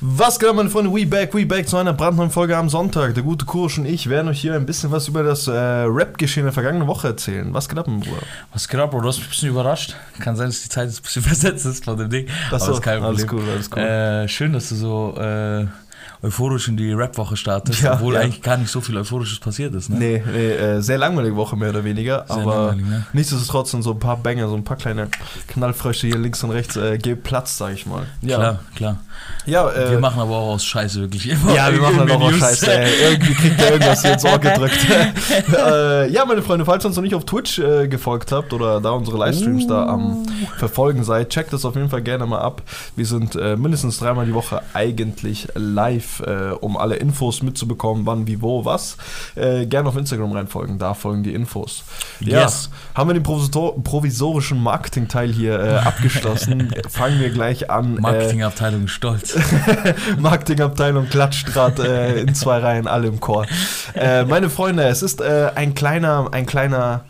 Was geht, meine Freunde? We back, we back zu einer brandneuen Folge am Sonntag. Der gute Kursch und ich werden euch hier ein bisschen was über das äh, Rap-Geschehen der vergangenen Woche erzählen. Was geht ab, mein Bruder? Was geht ab, Bro? Du hast mich ein bisschen überrascht. Kann sein, dass die Zeit jetzt ein bisschen versetzt ist von dem Ding. Das Aber ist kein alles Problem. cool, alles cool. Äh, schön, dass du so äh, euphorisch in die Rap-Woche startest, Ja, obwohl ja. eigentlich gar nicht so viel Euphorisches passiert ist. Ne? Nee, nee äh, sehr langweilige Woche mehr oder weniger. Sehr aber ne? nichtsdestotrotz sind so ein paar Banger, so ein paar kleine Knallfrösche hier links und rechts äh, Platz, sag ich mal. Ja, Klar, klar. ja, äh, wir machen aber auch aus Scheiße wirklich immer. Ja, wir machen auch News. Scheiße. Ey. Irgendwie kriegt er irgendwas hier ins Ohr gedrückt. äh, ja, meine Freunde, falls ihr uns noch nicht auf Twitch äh, gefolgt habt oder da unsere Livestreams da am Verfolgen seid, checkt das auf jeden Fall gerne mal ab. Wir sind äh, mindestens dreimal die Woche eigentlich live, äh, um alle Infos mitzubekommen, wann, wie, wo, was. Äh, gerne auf Instagram reinfolgen, da folgen die Infos. Ja, Yes. haben wir den provisor provisorischen Marketing-Teil hier äh, abgeschlossen. Fangen wir gleich an. Marketingabteilung stolz. Marketingabteilung klatscht gerade in zwei Reihen, alle im Chor. Meine Freunde, es ist ein kleiner, ein kleiner,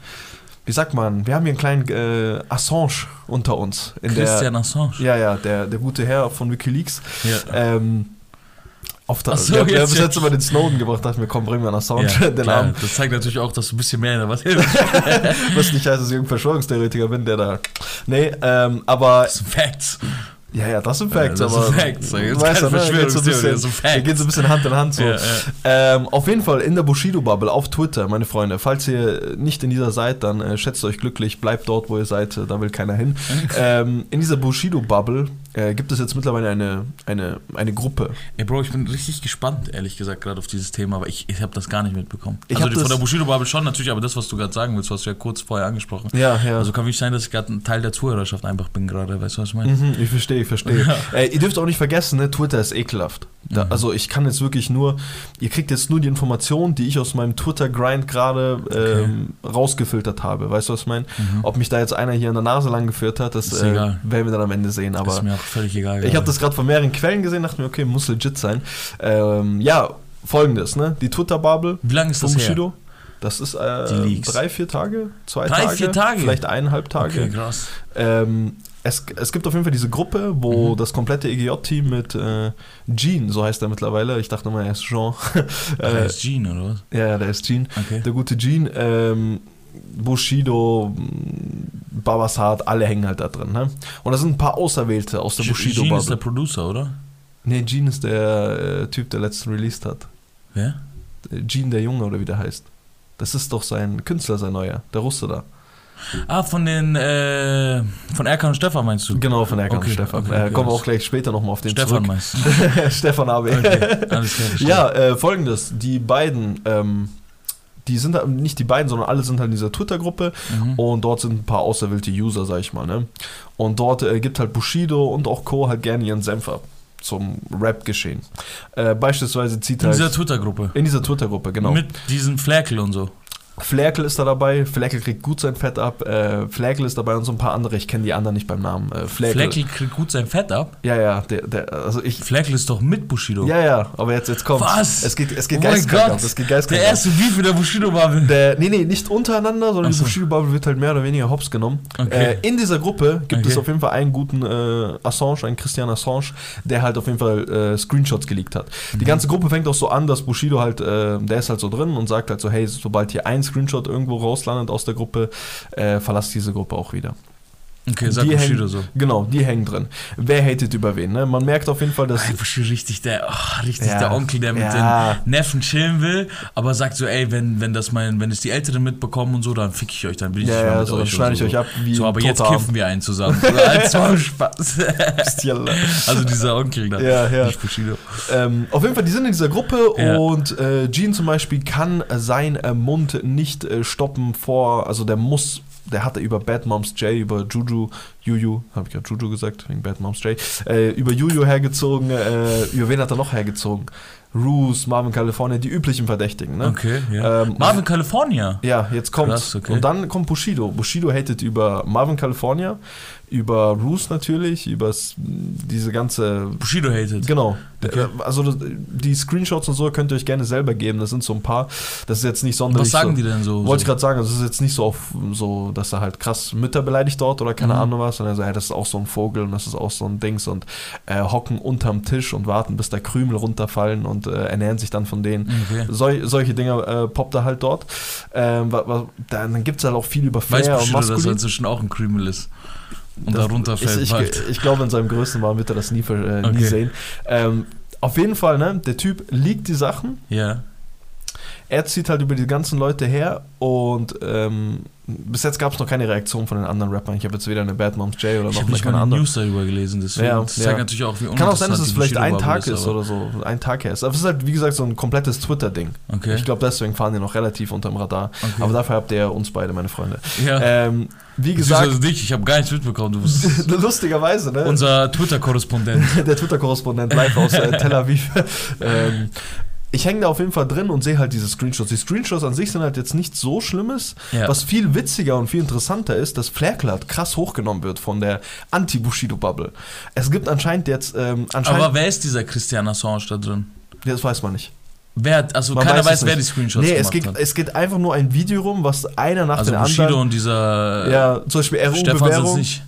wie sagt man, wir haben hier einen kleinen äh, Assange unter uns. In Christian Assange. Der, ja, ja, der, der gute Herr von Wikileaks. Ja. Ähm, auf der, so, wir haben- jetzt bis jetzt immer den Snowden gebracht, dachten wir, komm, bringen wir einen Assange, Ja, den klar. Namen. Das zeigt natürlich auch, dass du ein bisschen mehr in der was Was nicht heißt, dass ich irgendein Verschwörungstheoretiker bin, der da. Nee, ähm, aber Das sind Facts. Ja, ja, das sind Facts, Ja, das aber sind Facts. Das du ist weißt ja, ne, geht so ein bisschen, das sind Facts. geht so ein bisschen Hand in Hand so. Ja, ja. Ähm, auf jeden Fall in der Bushido-Bubble auf Twitter, meine Freunde, falls ihr nicht in dieser seid, dann äh, schätzt euch glücklich, bleibt dort, wo ihr seid, äh, da will keiner hin. ähm, in dieser Bushido-Bubble äh, gibt es jetzt mittlerweile eine, eine, eine Gruppe. Ey, Bro, ich bin richtig gespannt, ehrlich gesagt, gerade auf dieses Thema, aber ich, ich habe das gar nicht mitbekommen. Ich also von der Bushido-Bubble schon natürlich, aber das, was du gerade sagen willst, was du ja kurz vorher angesprochen hast. Ja, ja. Also kann wirklich sein, dass ich gerade ein Teil der Zuhörerschaft einfach bin gerade, weißt du, was ich meine? Mhm, ich verstehe, ich verstehe. Ja. äh, ihr dürft auch nicht vergessen, ne, Twitter ist ekelhaft. Da, Mhm. Also ich kann jetzt wirklich nur, ihr kriegt jetzt nur die Informationen, die ich aus meinem Twitter-Grind gerade ähm, rausgefiltert habe. Weißt du, was ich meine? Mhm. Ob mich da jetzt einer hier an der Nase lang geführt hat, das äh, werden wir dann am Ende sehen. Aber ist mir völlig egal. ich habe das gerade von mehreren Quellen gesehen, dachte mir, okay, muss legit sein. Ähm, ja, folgendes, ne? Die Twitter-Bubble Wie lange ist das her? Bushido. Das ist äh, drei, vier Tage, zwei Drei, Tage, vier Tage? vielleicht eineinhalb Tage. Okay, krass. Ähm, es, es gibt auf jeden Fall diese Gruppe, wo Mhm. das komplette EGJ-Team mit äh, Gene, so heißt er mittlerweile, ich dachte mal, er ist Jean. Ach, äh, er ist Gene, oder was? ja, ja, der ist Gene. Okay. Der gute Gene, ähm, Bushido, Babasat, alle hängen halt da drin. Ne? Und da sind ein paar Auserwählte aus der Gene ist der. Producer, oder? Nee, Gene ist der äh, Typ, der letzten released hat. Wer? Äh, Gene der Junge oder wie der heißt. Das ist doch sein Künstler, sein neuer, der Russe da. Ah, von den, äh, von Erkan und Stefan meinst du? Genau, von Erkan Okay, und Stefan. okay, äh, kommen wir auch gleich später nochmal auf den Stefan meinst du? zurück. Stefan AB. Okay, alles klar. Ja, äh, folgendes, die beiden, ähm, die sind nicht die beiden, sondern alle sind halt in dieser Twitter-Gruppe Mhm. und dort sind ein paar auserwählte User, sag ich mal, ne? Und dort äh, gibt halt Bushido und auch Co. halt gerne ihren Senf ab zum Rap-Geschehen. Äh, beispielsweise zieht In halt... dieser Twitter-Gruppe. in dieser Twitter-Gruppe, genau. Mit diesem Flerkel und so. Flerkel ist da dabei, Flerkel kriegt gut sein Fett ab, äh, Flerkel ist dabei und so ein paar andere, ich kenne die anderen nicht beim Namen. Äh, Flerkel. Flerkel kriegt gut sein Fett ab. Ja, ja, der, der, also ich... Flerkel ist doch mit Bushido. Ja, ja, aber jetzt, jetzt kommt's. Was? Es geht, es geht Oh mein geistkrank Gott. ab, es geht geistkrank Der erste Beef mit der Bushido-Bubble. Der, nee, nee, nicht untereinander, sondern Ach die so. Bushido-Bubble wird halt mehr oder weniger hops genommen. Okay. Äh, in dieser Gruppe gibt Okay. es auf jeden Fall einen guten äh, Assange, einen Christian Assange, der halt auf jeden Fall äh, Screenshots geleakt hat. Mhm. Die ganze Gruppe fängt auch so an, dass Bushido halt, äh, der ist halt so drin und sagt halt so, hey, sobald hier ein Screenshot irgendwo rauslandet aus der Gruppe, äh, verlasst diese Gruppe auch wieder. Okay, sag Die Bushido hängen- so. Genau, die hängen drin. Wer hatet über wen? Ne? Man merkt auf jeden Fall, dass... Ey, Bushido richtig der, oh, richtig Ja. der Onkel, der mit Ja. den Neffen chillen will, aber sagt so, ey, wenn, wenn das mein, wenn es die Älteren mitbekommen und so, dann fick ich euch, dann will ich Ja, ja, mit so, dann euch. schneide ich so. euch ab wie So, aber jetzt kiffen wir einen zusammen. Als war Spaß. Also dieser Onkel da. Ja, ja. Nicht Bushido. Ähm, auf jeden Fall, die sind in dieser Gruppe und äh, Gene zum Beispiel kann äh, sein äh, Mund nicht äh, stoppen vor, also der muss, der hatte über Bad Moms J, über Juju, Juju, habe ich gerade Juju gesagt, wegen Bad Moms J, äh, über Juju hergezogen, äh, über wen hat er noch hergezogen? Roos, Marvin California, die üblichen Verdächtigen, ne? Okay, ja. Ähm, Marvin California. Ja, jetzt kommt Krass, okay. und dann kommt Bushido. Bushido hatet über Marvin California, über Roos natürlich, über diese ganze Bushido hated. Genau. Okay. Äh, Also das, die Screenshots und so könnt ihr euch gerne selber geben. Das sind so ein paar. Das ist jetzt nicht sonderlich. Was sagen so, die denn so? Wollte ich so? gerade sagen, also es ist jetzt nicht so auf so, dass er halt krass Mütter beleidigt dort oder keine Mhm. Ahnung was, sondern so, hey, das ist auch so ein Vogel und das ist auch so ein Dings und äh, hocken unterm Tisch und warten, bis da Krümel runterfallen und äh, ernähren sich dann von denen. Okay. Sol solche Dinge äh, poppt er halt dort. Ähm, dann gibt es halt auch viel über Weiß Flair und Bushido, dass er inzwischen auch ein Krümel ist. Und Das- darunter fällt ich, ich, ich glaube, in seinem größten Mal wird er das nie, äh, nie Okay. sehen. Ähm, auf jeden Fall, ne, der Typ liegt die Sachen, Ja. Er zieht halt über die ganzen Leute her und ähm, bis jetzt gab es noch keine Reaktion von den anderen Rappern. Ich habe jetzt weder eine Bad Moms J oder Ich noch eine nicht keine eine andere. News darüber gelesen, deswegen. Ja, das ja. zeigt natürlich auch, wie Kann auch sein, dass es vielleicht ein Tag ist oder so. Ein Tag her ist. Aber es ist halt, wie gesagt, so ein komplettes Twitter-Ding. Okay. Ich glaube, deswegen fahren die noch relativ unterm Radar. okay. Aber dafür habt ihr ja uns beide, meine Freunde. ja. Ähm, wie gesagt, dich, ich habe gar nichts mitbekommen. Du bist lustigerweise, ne? unser Twitter-Korrespondent. der Twitter-Korrespondent live aus äh, Tel Aviv. ähm, ich hänge da auf jeden Fall drin und sehe halt diese Screenshots. Die Screenshots an sich sind halt jetzt nichts so Schlimmes. Ja. Was viel witziger und viel interessanter ist, dass Flairclad krass hochgenommen wird von der Anti-Bushido-Bubble. Es gibt anscheinend jetzt, ähm, anscheinend, Aber wer ist dieser Christian Assange da drin? Ja, das weiß man nicht. Wer hat, also Man keiner weiß weiß, wer die. Screenshots nee, es geht, hat. es geht einfach nur ein Video rum, was einer nach Also dem Bushido anderen. und dieser ja, zum Beispiel Stefan sind RU-Bewährung. nicht.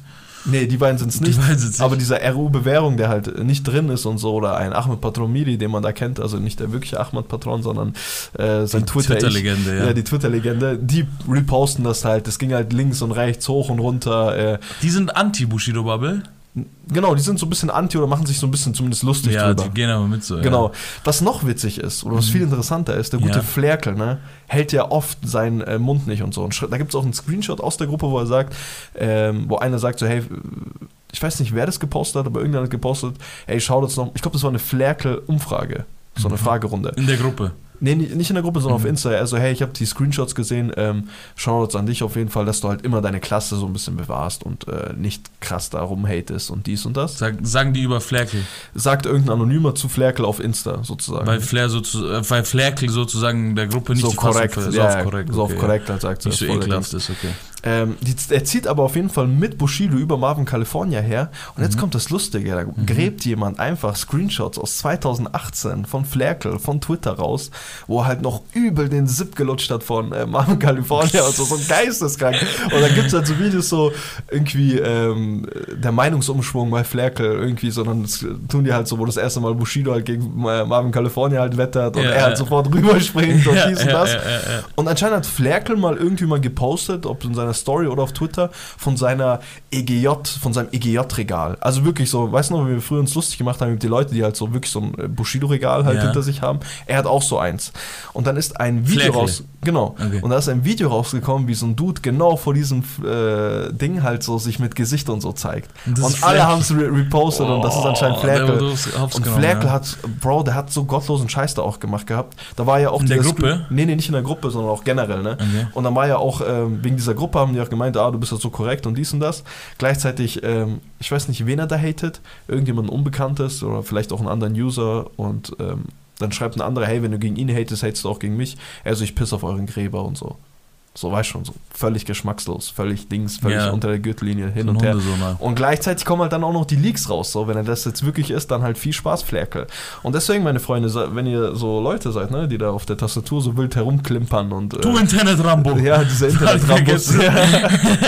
Nee, die beiden sind es Die nicht. beiden sind's nicht. Aber dieser RU-Bewährung, der halt nicht drin ist und so, oder ein Ahmed Patron Miri, den man da kennt, also nicht der wirkliche Ahmed Patron, sondern äh, sein Die Twitter. Twitter-Legende, ja. ja. die Twitter-Legende, die reposten das halt. Das ging halt links und rechts, hoch und runter. Äh, Die sind Anti-Bushido-Bubble. Genau, die sind so ein bisschen anti oder machen sich so ein bisschen zumindest lustig Ja, drüber. die gehen aber mit so. ja. Genau. Was noch witzig ist, oder was Mhm. viel interessanter ist, der gute Ja. Flerkel, ne, hält ja oft seinen äh, Mund nicht und so. Und da gibt es auch einen Screenshot aus der Gruppe, wo er sagt, ähm, wo einer sagt so, hey, ich weiß nicht, wer das gepostet hat, aber irgendjemand hat gepostet, hey, schau das noch, ich glaube, das war eine Flerkel-Umfrage, so eine Mhm. Fragerunde. In der Gruppe. Nee, nicht in der Gruppe, sondern Mhm. auf Insta. Also, hey, ich habe die Screenshots gesehen. Ähm, Shoutouts an dich auf jeden Fall, dass du halt immer deine Klasse so ein bisschen bewahrst und äh, nicht krass da rumhatest und dies und das. Sag, sagen die über Flerkel. Sagt irgendein Anonymer zu Flerkel auf Insta sozusagen. Weil, Flair sozu äh, weil Flerkel sozusagen der Gruppe nicht so korrekt, ja, so auf ja, korrekt. so auf okay, korrekt halt sagt Nicht so ekelhaft ist, okay. Ähm, die, er zieht aber auf jeden Fall mit Bushido über Marvin California her. Und jetzt Mhm. kommt das Lustige: da gräbt jemand einfach Screenshots aus 2018 von Flerkel, von Twitter raus, wo er halt noch übel den Zip gelutscht hat von äh, Marvin California und so, so geisteskrank. Und dann gibt es halt so Videos so irgendwie ähm, der Meinungsumschwung bei Flerkel irgendwie, sondern das tun die halt so, wo das erste Mal Bushido halt gegen äh, Marvin California halt wettert und Ja, er halt ja. sofort rüberspringt und Ja, dies und das. Und anscheinend hat Flerkel mal irgendwie mal gepostet, ob in seiner Story oder auf Twitter, von seiner EGJ, von seinem EGJ-Regal. Also wirklich so, weißt du noch, wie wir früher uns lustig gemacht haben mit den Leuten, die halt so wirklich so ein äh, Bushido-Regal halt Ja. hinter sich haben. Er hat auch so eins. Und dann ist ein Video Flerkel. raus, genau. Okay. Und da ist ein Video rausgekommen, wie so ein Dude genau vor diesem äh, Ding halt so sich mit Gesicht und so zeigt. Und Und alle haben es re repostet und das ist anscheinend Oh, Flerkel. Und Flerkel ja. hat, Bro, der hat so gottlosen Scheiß da auch gemacht gehabt. Da war ja auch In der Gruppe? Screen- Nee, nee, nicht in der Gruppe, sondern auch generell, ne? Okay. Und dann war ja auch, ähm, wegen dieser Gruppe haben die auch gemeint, ah, du bist ja so korrekt und dies und das. Gleichzeitig, ähm, ich weiß nicht, wen er da hatet, irgendjemand Unbekanntes oder vielleicht auch einen anderen User und ähm, dann schreibt ein anderer, hey, wenn du gegen ihn hatest, hatest du auch gegen mich. Also ich piss auf euren Gräber und so. So, weißt schon, so völlig geschmackslos, völlig Dings, völlig Ja. unter der Gürtellinie hin So und her. Und gleichzeitig kommen halt dann auch noch die Leaks raus. So, wenn er das jetzt wirklich ist, dann halt viel Spaß, Flerkel. Und deswegen, meine Freunde, wenn ihr so Leute seid, ne, die da auf der Tastatur so wild herumklimpern und. äh, Du Internet Rambo. ja, dieser Internet-Rambus. vergessen.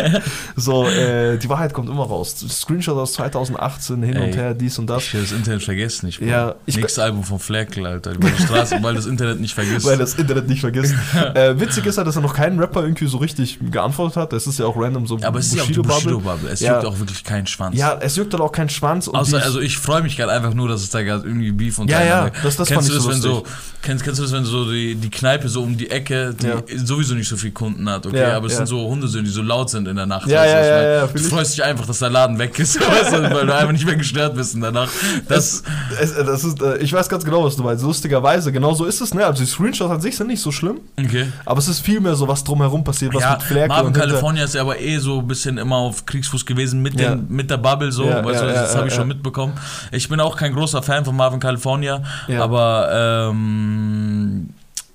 Ja. so, äh, die Wahrheit kommt immer raus. Screenshot aus 2018, hin und Ey, her, dies und das. Ich will das Internet vergessen nicht. Bro. Ja, ich- Nächstes Album von Flerkel, Alter. Über die Straße, weil das Internet nicht vergisst. Weil das Internet nicht vergisst. äh, witzig ist halt, dass er noch keinen Rapper irgendwie so richtig geantwortet hat. Das ist ja auch random so Aber es ist ja auch die Bushido-Bubble. Es Ja. juckt auch wirklich keinen Schwanz. Ja, es juckt halt auch keinen Schwanz. Außer, also ich freue mich gerade einfach nur, dass es da gerade irgendwie Beef und Ja, ja, das- das kennst fand du das, so wenn so kennst, kennst du das, wenn so die, die Kneipe so um die Ecke, die Ja. sowieso nicht so viel Kunden hat, okay, Ja, aber es sind so Hundesöhne, die so laut sind in der Nacht. Ja, ja, ja, ja, Du freust dich einfach, dass der Laden weg ist, weil du einfach nicht mehr gestört bist in der Nacht. Das, Es, es, das ist, äh, ich weiß ganz genau, was du meinst. Lustigerweise, genau so ist es, ne? Also die Screenshots an sich sind nicht so schlimm, okay. aber es ist viel mehr so, was drumherum passiert, was ja, mit Flerkel Marvin California ist ja aber eh so ein bisschen immer auf Kriegsfuß gewesen mit, Ja. den, mit der Bubble so, Ja, du, das habe ich schon mitbekommen. Ich bin auch kein großer Fan von Marvin California, aber ähm,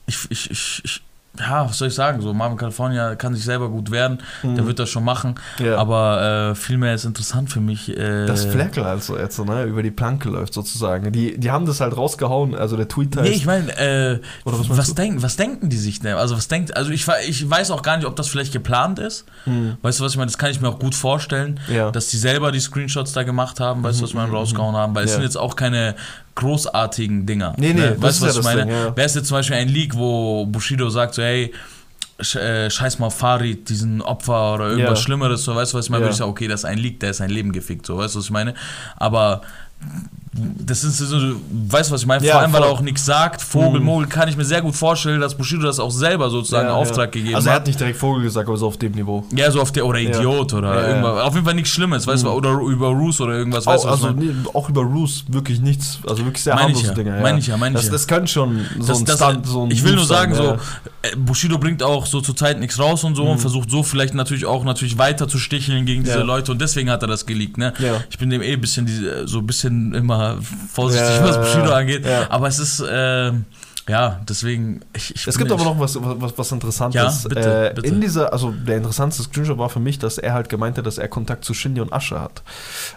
ich, ich, ich ja, was soll ich sagen, so Marvin California kann sich selber gut wehren, der wird das schon machen, Mhm. Ja. aber äh, vielmehr ist interessant für mich. Äh, Dass Fleckel also jetzt so, ne, über die Planke läuft sozusagen. Die, die haben das halt rausgehauen, also der Tweet heißt. Nee, ich meine, äh, was was, du? denken, was denken die sich denn? Also was denkt, also ich, ich weiß auch gar nicht, ob das vielleicht geplant ist. Weißt du, was ich meine? Das kann ich mir auch gut vorstellen, Mhm. Ja. Mhm, dass die selber die Screenshots da gemacht haben, weißt du, was ich meine, rausgehauen haben, weil es Ja. sind jetzt auch keine großartigen Dinger. Nee, nee, ne? das weißt ist du, was ja ich meine? Ding, ja. Wäre es jetzt zum Beispiel ein Leak, wo Bushido sagt so, hey, äh, scheiß mal Farid, diesen Opfer oder irgendwas Ja. Schlimmeres, so, weißt du, was ich meine? Ja. Würde ich sagen, okay, das ist ein Leak, der ist ein Leben gefickt, so, weißt du, was ich meine? Aber das ist so, weißt du, was ich meine? Ja, Vor allem, weil er auch nichts sagt. Vogel, Mhm. Mogel, kann ich mir sehr gut vorstellen, dass Bushido das auch selber sozusagen Ja, in Auftrag ja. gegeben Also er hat. hat nicht direkt Vogel gesagt, aber so auf dem Niveau. Ja, so auf der, oder Ja. Idiot oder Ja, ja. irgendwas. Auf jeden Fall nichts Schlimmes, weißt du, oder über Roos oder irgendwas, weißt du, also nee, auch über Roos wirklich nichts, also wirklich sehr harmlose ja, Dinge. meine ich ja, meine ich das, ja. das kann schon so Das, ein das, Stunt, so ein ich will nur sagen, ja. so, äh, Bushido bringt auch so zurzeit nichts raus und so und versucht so vielleicht natürlich auch natürlich weiter zu sticheln gegen diese Mhm. Ja. Leute und deswegen hat er das geleakt, ne? Ja. Ich bin dem eh ein bisschen, so ein bisschen immer vorsichtig, Ja, was Bushido angeht, ja. aber es ist, äh, ja, deswegen, ich, ich Es gibt aber noch was, was, was Interessantes. Ja, bitte, äh, bitte. In dieser, also der interessanteste Screenshot war für mich, dass er halt gemeint hat, dass er Kontakt zu Shindy und Asche hat.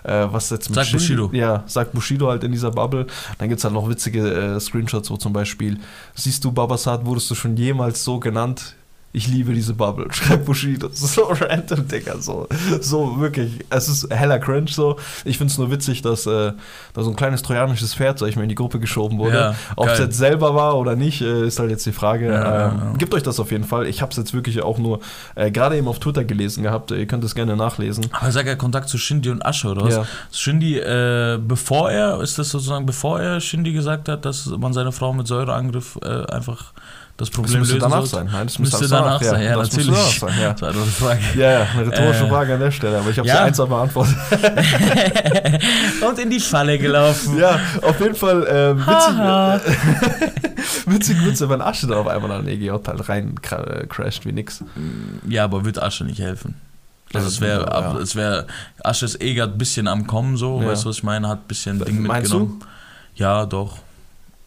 Äh, was jetzt mit Sagt Shindy, Bushido. Ja, sagt Bushido halt in dieser Bubble. Dann gibt es halt noch witzige äh, Screenshots, wo zum Beispiel, siehst du, Babasat, wurdest du schon jemals so genannt? Ich liebe diese Bubble, schreibt Bushido. So random, Digga, so, so wirklich. Es ist heller cringe so. Ich finde es nur witzig, dass äh, da so ein kleines trojanisches Pferd, sag ich mal, in die Gruppe geschoben wurde. Ja, Ob es jetzt selber war oder nicht, äh, ist halt jetzt die Frage. Ja, ähm, ja. Gebt euch das auf jeden Fall. Ich habe es jetzt wirklich auch nur äh, gerade eben auf Twitter gelesen gehabt. Ihr könnt es gerne nachlesen. Aber er sagt ja Kontakt zu Shindy und Asche, oder was? Ja. Shindy, äh, bevor er, ist das sozusagen, bevor er Shindy gesagt hat, dass man seine Frau mit Säureangriff äh, einfach das Das Problem müsste lösen danach sollte? sein. Nein, das Müsste müsste danach sein, ja, das müsste natürlich. danach sein, ja. Das war eine Frage. Ja, ja, eine rhetorische Äh, Frage an der Stelle, aber ich habe ja. sie eins beantwortet. und in die Falle gelaufen. ja, auf jeden Fall äh, witzig, witzig, witzig, wenn Asche da auf einmal an EGJ halt rein äh, crasht wie nix. Ja, aber wird Asche nicht helfen. Also Ja, es wäre, ja. es wäre, Asche ist eh gerade ein bisschen am Kommen so, Ja. weißt du, was ich meine? Hat ein bisschen Ding Meinst mitgenommen. Ja, doch.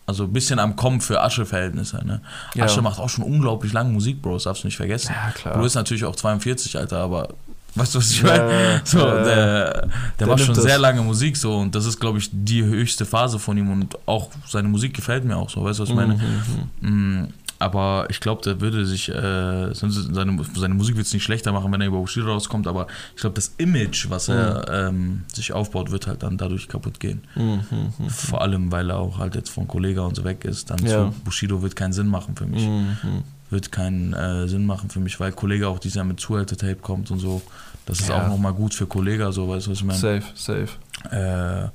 Also ein bisschen am Kommen für Asche-Verhältnisse, ne? Ja. Asche macht auch schon unglaublich lange Musik, Bro, das darfst du nicht vergessen. Ja, klar. Bro ist natürlich auch 42, Alter, aber weißt du, was ich meine? So, ja, der, der, Der macht schon das. sehr lange Musik so und das ist, glaube ich, die höchste Phase von ihm und auch seine Musik gefällt mir auch so, weißt du, was ich meine? Mhm, Mm, aber ich glaube, der würde sich, äh, seine, seine Musik wird es nicht schlechter machen, wenn er über Bushido rauskommt, aber ich glaube, das Image, was er ähm, sich aufbaut, wird halt dann dadurch kaputt gehen. mhm, mhm, Vor allem, weil er auch halt jetzt von Kollega und so weg ist. Dann Ja. zu Bushido wird keinen Sinn machen für mich. mhm. Wird keinen äh, Sinn machen für mich, weil Kollega auch dieses Jahr mit Zuhälter-Tape kommt und so. Das ist Ja. auch nochmal gut für Kollega, so weißt du, was ich meine? Safe, safe. Äh,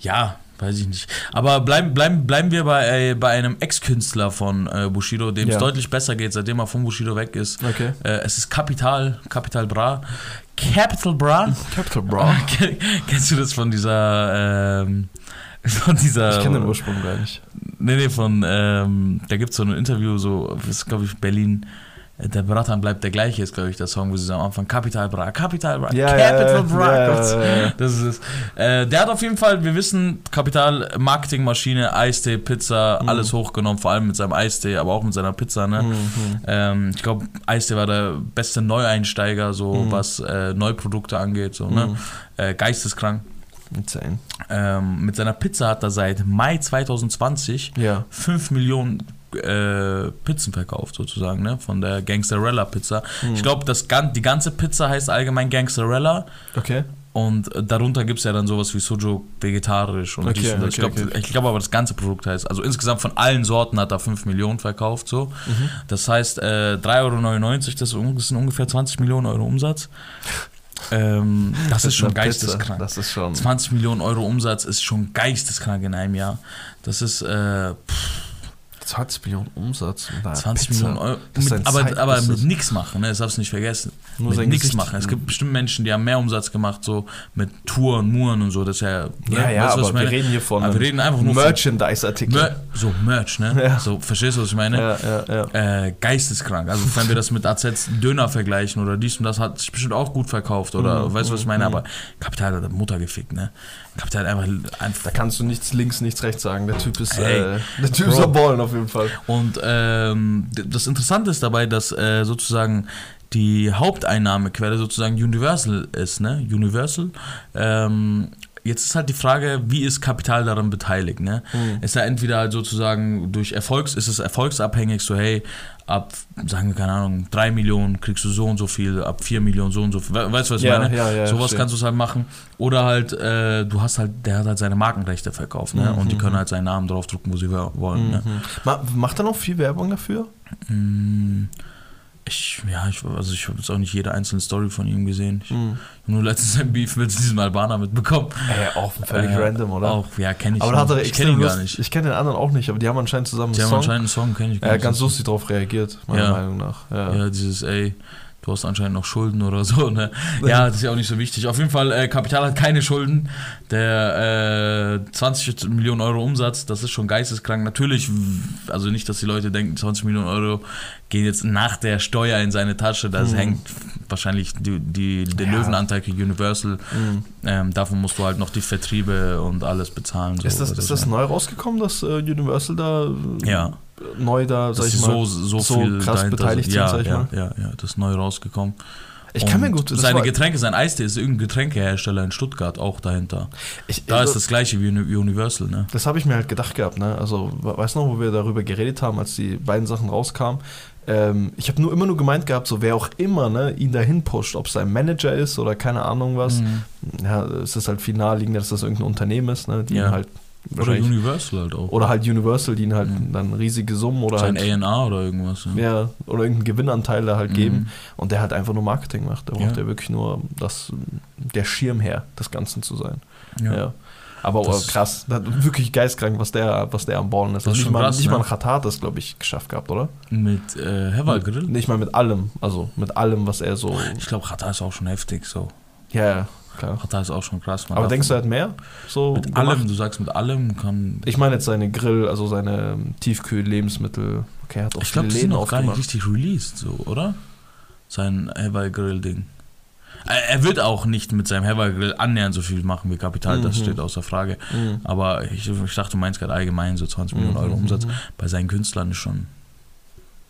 ja, weiß ich nicht. Aber bleiben, bleiben, bleiben wir bei, äh, bei einem Ex-Künstler von äh, Bushido, dem es Ja. deutlich besser geht, seitdem er von Bushido weg ist. Okay. Äh, es ist Capital, Capital Bra. Capital Bra? Capital Bra. Ken- Kennst du das von dieser, ähm, von dieser... Ich kenne den Ursprung gar nicht. Nee, nee, von, ähm, da gibt es so ein Interview, so, das ist glaube ich Berlin, der Bratan bleibt der gleiche, ist glaube ich der Song, wo sie am Anfang Capital Bra, Capital Bra, Ja, Capital Bra. ja. Das ist es. Äh, der hat auf jeden Fall, wir wissen, Kapital, Marketingmaschine, Eistee, Pizza, Mhm. alles hochgenommen, vor allem mit seinem Eistee, aber auch mit seiner Pizza, ne? Mhm. Ähm, ich glaube, Eistee war der beste Neueinsteiger, so Mhm. was äh, Neuprodukte angeht, so, ne? Mhm. Äh, geisteskrank. Ähm, mit seiner Pizza hat er seit Mai 2020 Ja. 5 Millionen äh, Pizzen verkauft, sozusagen, ne? Von der Gangsterella Pizza. Mhm. Ich glaube, die ganze Pizza heißt allgemein Gangsterella. Okay. Und äh, darunter gibt es ja dann sowas wie Sojo vegetarisch und Okay, dies und das. ich okay, glaube okay. glaub aber, das ganze Produkt heißt, also insgesamt von allen Sorten hat er 5 Millionen verkauft. So. Mhm. Das heißt, äh, 3,99 Euro, das, das sind ungefähr 20 Millionen Euro Umsatz. Ähm, das ist schon geisteskrank. Das ist schon. 20 Millionen Euro Umsatz ist schon geisteskrank in einem Jahr. Das ist äh, pff, 20 Millionen Umsatz. mit einer 20 Pizza. Millionen Euro. Ist Mit, ein aber aber mit nichts machen, ne? das darfst du nicht vergessen. Nur mit nichts machen. Es gibt bestimmt Menschen, die haben mehr Umsatz gemacht, so mit Touren, Muren und so. Das ist ja. ne? Ja, ja, Weißt aber wir reden hier von Aber wir reden einfach nur von Merchandise-Artikeln. Mer so Merch, ne? Ja. So, verstehst du, was ich meine? Ja, ja, ja. Äh, geisteskrank. Also wenn wir das mit AZ Döner vergleichen oder dies und das hat sich bestimmt auch gut verkauft oder Mhm, weißt du, was ich mhm, meine? mhm. Aber Kapital hat Mutter gefickt, ne? Kapital einfach, einfach Da kannst du nichts links, nichts rechts sagen. Der Typ ist, Ey, äh, der Typ ist Bro. am Ballen auf jeden jeden Fall. Und ähm, das Interessante ist dabei, dass äh, sozusagen die Haupteinnahmequelle sozusagen Universal ist, ne? Universal. Ähm, jetzt ist halt die Frage, wie ist Kapital daran beteiligt, ne? Mhm. Ist er entweder halt sozusagen durch Erfolgs, ist es erfolgsabhängig, so hey, ab, sagen wir, keine Ahnung, 3 Millionen kriegst du so und so viel, ab 4 Millionen so und so viel. We- Weißt du, was ich Ja, meine? ja, ja, Sowas kannst du halt machen. Oder halt, äh, du hast halt, der hat halt seine Markenrechte verkauft, ne? Und die können halt seinen Namen draufdrucken, wo sie wollen, ne? Mhm. Ma macht er noch viel Werbung dafür? Mm, Ich, ja, ich, also ich habe jetzt auch nicht jede einzelne Story von ihm gesehen. Ich Mhm. habe nur letztens ein Beef mit diesem Albaner mitbekommen. Ey, auch völlig Äh, random, oder? Auch, ja, kenne ich aber hat er nicht. Ich kenne ihn gar nicht. Ich kenne den anderen auch nicht, aber die haben anscheinend zusammen Die einen haben Song. anscheinend einen Song, kenne ich gar Ja, nicht. ganz lustig drauf reagiert, meiner Ja. Meinung nach. Ja. Ja, dieses, ey, du hast anscheinend noch Schulden oder so, ne? Ja, das ist ja auch nicht so wichtig. Auf jeden Fall, äh, Kapital hat keine Schulden. Der äh, 20 Millionen Euro Umsatz, das ist schon geisteskrank. Natürlich, also nicht, dass die Leute denken, 20 Millionen Euro gehen jetzt nach der Steuer in seine Tasche. Das Mhm. hängt wahrscheinlich die, die, der Ja. Löwenanteil für Universal. Mhm. Ähm, davon musst du halt noch die Vertriebe und alles bezahlen. So, Ist das, ist das neu rausgekommen, dass äh, Universal da äh, Ja, neu da, sag ich mal, so, so, so viel krass dahinter beteiligt sind. Ja, sind, sag ich ja, mal? ja, ja, das ist neu rausgekommen. Ich kann mir gut. Seine Getränke, sein Eistee ist irgendein Getränkehersteller in Stuttgart auch dahinter. ich, Da also, ist das gleiche wie Uni- Universal, ne? Das habe ich mir halt gedacht gehabt, ne? Also, we- weißt du noch, wo wir darüber geredet haben, als die beiden Sachen rauskamen? Ähm, ich habe nur immer nur gemeint gehabt, so wer auch immer ne, ihn dahin pusht, ob es sein Manager ist oder keine Ahnung was. Mhm. Ja, es ist halt viel naheliegend, dass das irgendein Unternehmen ist, ne, die Ja. ihn halt Oder Universal halt auch. oder halt Universal, die ihn halt Mhm. dann riesige Summen oder sein halt, A&R oder irgendwas. Ne? ja, oder irgendeinen Gewinnanteil da halt Mhm. geben und der halt einfach nur Marketing macht. Der braucht Ja. ja wirklich nur das, der Schirmherr des Ganzen zu sein. Ja. Ja. Aber Das- oh, krass, das wirklich geistkrank, was der, was der am Ballen ist. Das ist nicht mal, krass, nicht ne? mal ein Khatar hat das, glaube ich, geschafft gehabt, oder? Mit äh, Heval Grill? Nicht mal mit allem, also mit allem, was er so. Ich glaube, Qatar ist auch schon heftig so. Ja, ja, klar. Qatar ist auch schon krass. Man Aber denkst du, er hat mehr? So mit gemacht? allem, du sagst mit allem kann. Ich meine jetzt seine Grill, also seine ähm, Tiefkühl-Lebensmittel. Okay, er hat auch Ich glaube, die sind auch gar nicht richtig released, so, oder? Sein Heval Grill Ding. Er wird auch nicht mit seinem Heval Grill annähernd so viel machen wie Kapital, das Mhm. steht außer Frage. Mhm. Aber ich, ich dachte, du meinst gerade allgemein so 20 Millionen Mhm, Euro Umsatz. mhm. Bei seinen Künstlern ist schon.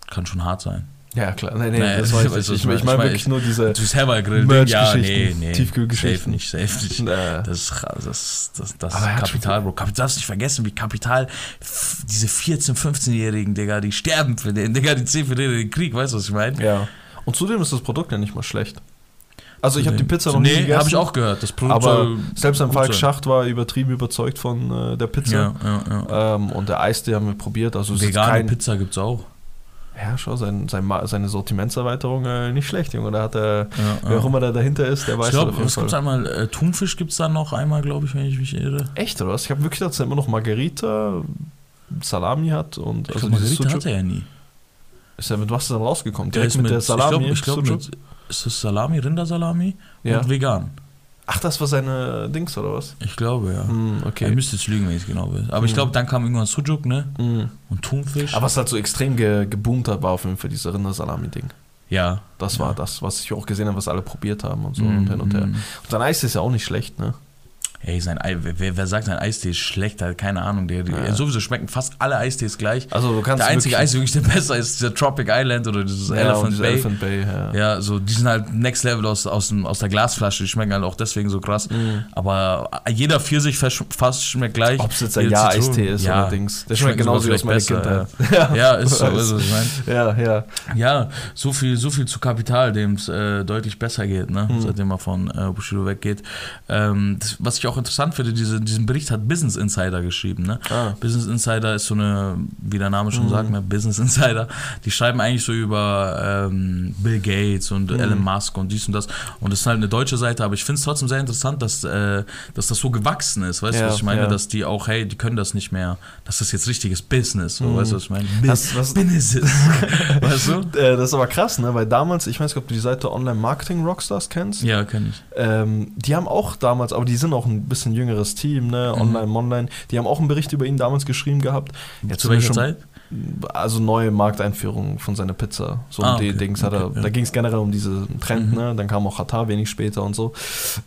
Kann schon hart sein. Ja, klar. Nee, nee, Nee, das ich weiß ich. Ich, ich meine Ich wirklich mein, nur diese. Das Heval Grill Ding, ja, nee, nee. Tiefkühlgeschichten. Safe nicht, safe nicht. Äh, Das ist, das, das, das ist Kapital, Bro. Kapital, darfst nicht vergessen, wie Kapital, diese 14-, 15-Jährigen, Digga, die sterben für den, Digga, die ziehen für den, den Krieg, weißt du, was ich meine? ja. Und zudem ist das Produkt ja nicht mal schlecht. Also ich habe die Pizza noch nie Nee, gegessen. habe ich auch gehört. Das Produkt Aber selbst ein Falk. Schacht war übertrieben überzeugt von äh, der Pizza. Ja, ja, ja. Ähm, und der Eistee haben wir probiert. Also es Vegane kein, Pizza gibt's auch. Ja, schau, sein, sein, seine Sortimentserweiterung äh, nicht schlecht, Junge. Da hat er, Ja, wer ja. auch immer da dahinter ist, der weiß Ich glaube, das Fall. einmal? Äh, Thunfisch gibt's dann noch einmal, glaube ich, wenn ich mich irre. Echt, oder was? Ich habe wirklich er immer noch Margarita, Salami hat und Ich also dieses Margarita hat er ja nie. Ist er mit was ist dann rausgekommen? Der Direkt ist mit, der Salami? Ich glaube, glaub, mit, ist das Salami, Rindersalami ja. und vegan. Ach, das war seine Dings, oder was? Ich glaube, ja. Er okay. müsste jetzt lügen, wenn ich es genau will. Aber ich Hm. glaube, dann kam irgendwann Sujuk, ne? Hm. Und Thunfisch. Aber was halt so extrem ge geboomt hat, war auf jeden Fall dieser Rindersalami-Ding. ja. Das war Ja. das, was ich auch gesehen habe, was alle probiert haben und so Mm, und hin und her. mm. Und sein Eis ist ja auch nicht schlecht, ne? Ey, sein Ei, wer, wer sagt, sein Eistee ist schlecht, hat keine Ahnung. Der, Ja. Sowieso schmecken fast alle Eistees gleich. Also du kannst Der einzige wirklich- Eistee, wirklich der besser ist, dieser Tropic Island oder dieses ja, Elephant Bay. Elephant Bay, ja. Ja, so, die sind halt Next Level aus, aus, aus der Glasflasche. Die schmecken halt auch deswegen so krass. Mhm. Aber jeder Pfirsich fast schmeckt gleich. Ob es jetzt ein Ja-Eistee Zitrone- ist ja. oder Dings. Der schmeckt genauso wie aus meiner vielleicht Kindheit. Ja, ist so, ist so. Ich mein, Ja, ja. Ja, so viel, so viel zu Kapital, dem es äh, deutlich besser geht, ne? Mhm. seitdem er von äh, Bushido weggeht. Ähm, das, was ich auch interessant finde, diese, diesen Bericht hat Business Insider geschrieben. Ne? Ah. Business Insider ist so eine, wie der Name schon Mhm. sagt, ne? Business Insider. Die schreiben eigentlich so über ähm, Bill Gates und Mhm. Elon Musk und dies und das. Und das ist halt eine deutsche Seite, aber ich finde es trotzdem sehr interessant, dass, äh, dass das so gewachsen ist. Weißt du, Ja, was ich meine? ja. Dass die auch, hey, die können das nicht mehr, dass das jetzt richtiges Business. So, Mhm. Weißt du, was ich meine? Das- was- Business. weißt du? Äh, das ist aber krass, ne? Weil damals, ich weiß nicht, ob du die Seite Online Marketing Rockstars kennst. Ja, kann ich. Ähm, die haben auch damals, aber die sind auch ein bisschen, bisschen jüngeres Team, ne? Mhm. Online, Online. Die haben auch einen Bericht über ihn damals geschrieben gehabt. Jetzt Zu welcher schon- Zeit? Also neue Markteinführung von seiner Pizza. So um Ah, die okay, Dings hat er, okay, ja. da ging es generell um diesen Trend, Mhm. ne? Dann kam auch Qatar wenig später und so.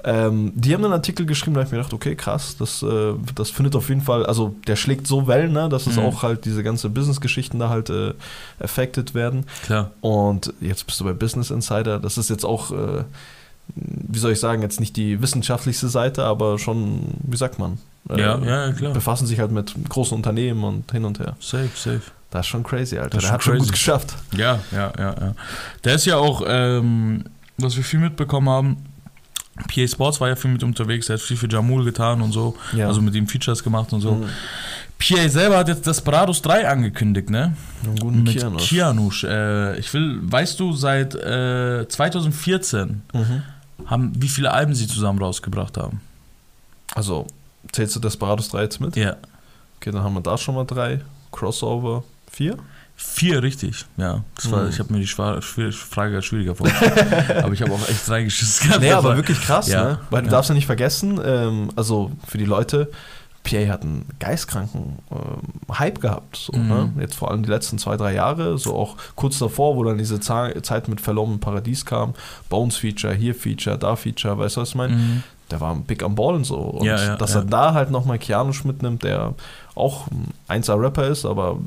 Ähm, die haben einen Artikel geschrieben, da habe ich mir gedacht, okay, krass, das, äh, das findet auf jeden Fall, also der schlägt so Wellen, ne? Dass es Mhm. auch halt diese ganze Business-Geschichten da halt äh, affected werden. Klar. Und jetzt bist du bei Business Insider. Das ist jetzt auch, äh, wie soll ich sagen, jetzt nicht die wissenschaftlichste Seite, aber schon, wie sagt man? Äh, Ja, ja, ja, klar. Befassen sich halt mit großen Unternehmen und hin und her. Safe, safe. Das ist schon crazy, Alter. Das Der schon hat schon crazy. gut geschafft. Ja, ja, ja, ja. Der ist ja auch, ähm, was wir viel mitbekommen haben, PA Sports war ja viel mit unterwegs, er hat viel für Jamul getan und so, Ja. also mit ihm Features gemacht und so. Mhm. PA selber hat jetzt Desperados 3 angekündigt, ne? Einen guten mit Kianos. Kianush. Äh, ich will, weißt du, seit äh, 2014 Mhm. haben, wie viele Alben sie zusammen rausgebracht haben? Also, zählst du Desperados 3 jetzt mit? Ja. Okay, dann haben wir da schon mal drei. Crossover 4. Vier, richtig, ja. Das war, Mhm. Ich habe mir die Schwa- Frage schwieriger vorgestellt. aber ich habe auch echt reingeschissen gehabt. Nee, aber wirklich krass, Ja. ne? Weil du Ja. darfst ja nicht vergessen, ähm, also für die Leute, PA hat einen geistkranken ähm, Hype gehabt. So, Mhm. ne? Jetzt vor allem die letzten zwei, drei Jahre, so auch kurz davor, wo dann diese Zeit mit Verloren im Paradies kam, Bones-Feature, hier Feature, da Feature, weißt du, was ich meine? Mhm. Der war big am Ballen so. Und Ja, ja, dass er da halt nochmal Kianusch mitnimmt, der auch ein 1er Rapper ist, aber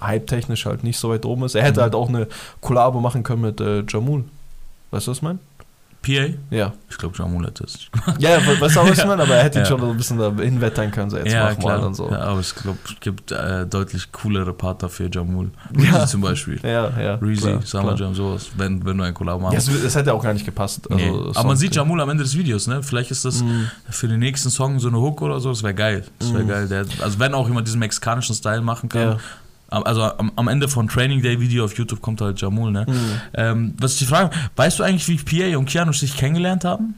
hype-technisch halt nicht so weit oben ist. Er hätte Mhm. halt auch eine Kollabo machen können mit äh, Jamul. Weißt du, was ich meine? PA? Ja. Ich glaube, Jamul hat das. Ja, ja, weißt du auch, was ich meine? Aber er hätte ihn Ja. schon so ein bisschen da hinwettern können, so jetzt ja, mach klar. mal und so. Ja, aber ich glaube, es gibt äh, deutlich coolere Partner für Jamul. Ja. Reezy zum Beispiel. Ja, ja. Reezy, Summer. Jam, sowas, wenn, wenn du ein Collab Ja, machst. es, es hätte auch gar nicht gepasst. Also, nee. Aber man sieht Jamul am Ende des Videos, ne? Vielleicht ist das Mhm. für den nächsten Song so eine Hook oder so, das wäre geil. Das wäre Mhm. geil. Der, also wenn auch jemand diesen mexikanischen Style machen kann. Also am, am Ende von Training Day Video auf YouTube kommt halt Jamul, ne? Mhm. Ähm, was ich die Frage, weißt du eigentlich, wie PA und Keanu sich kennengelernt haben?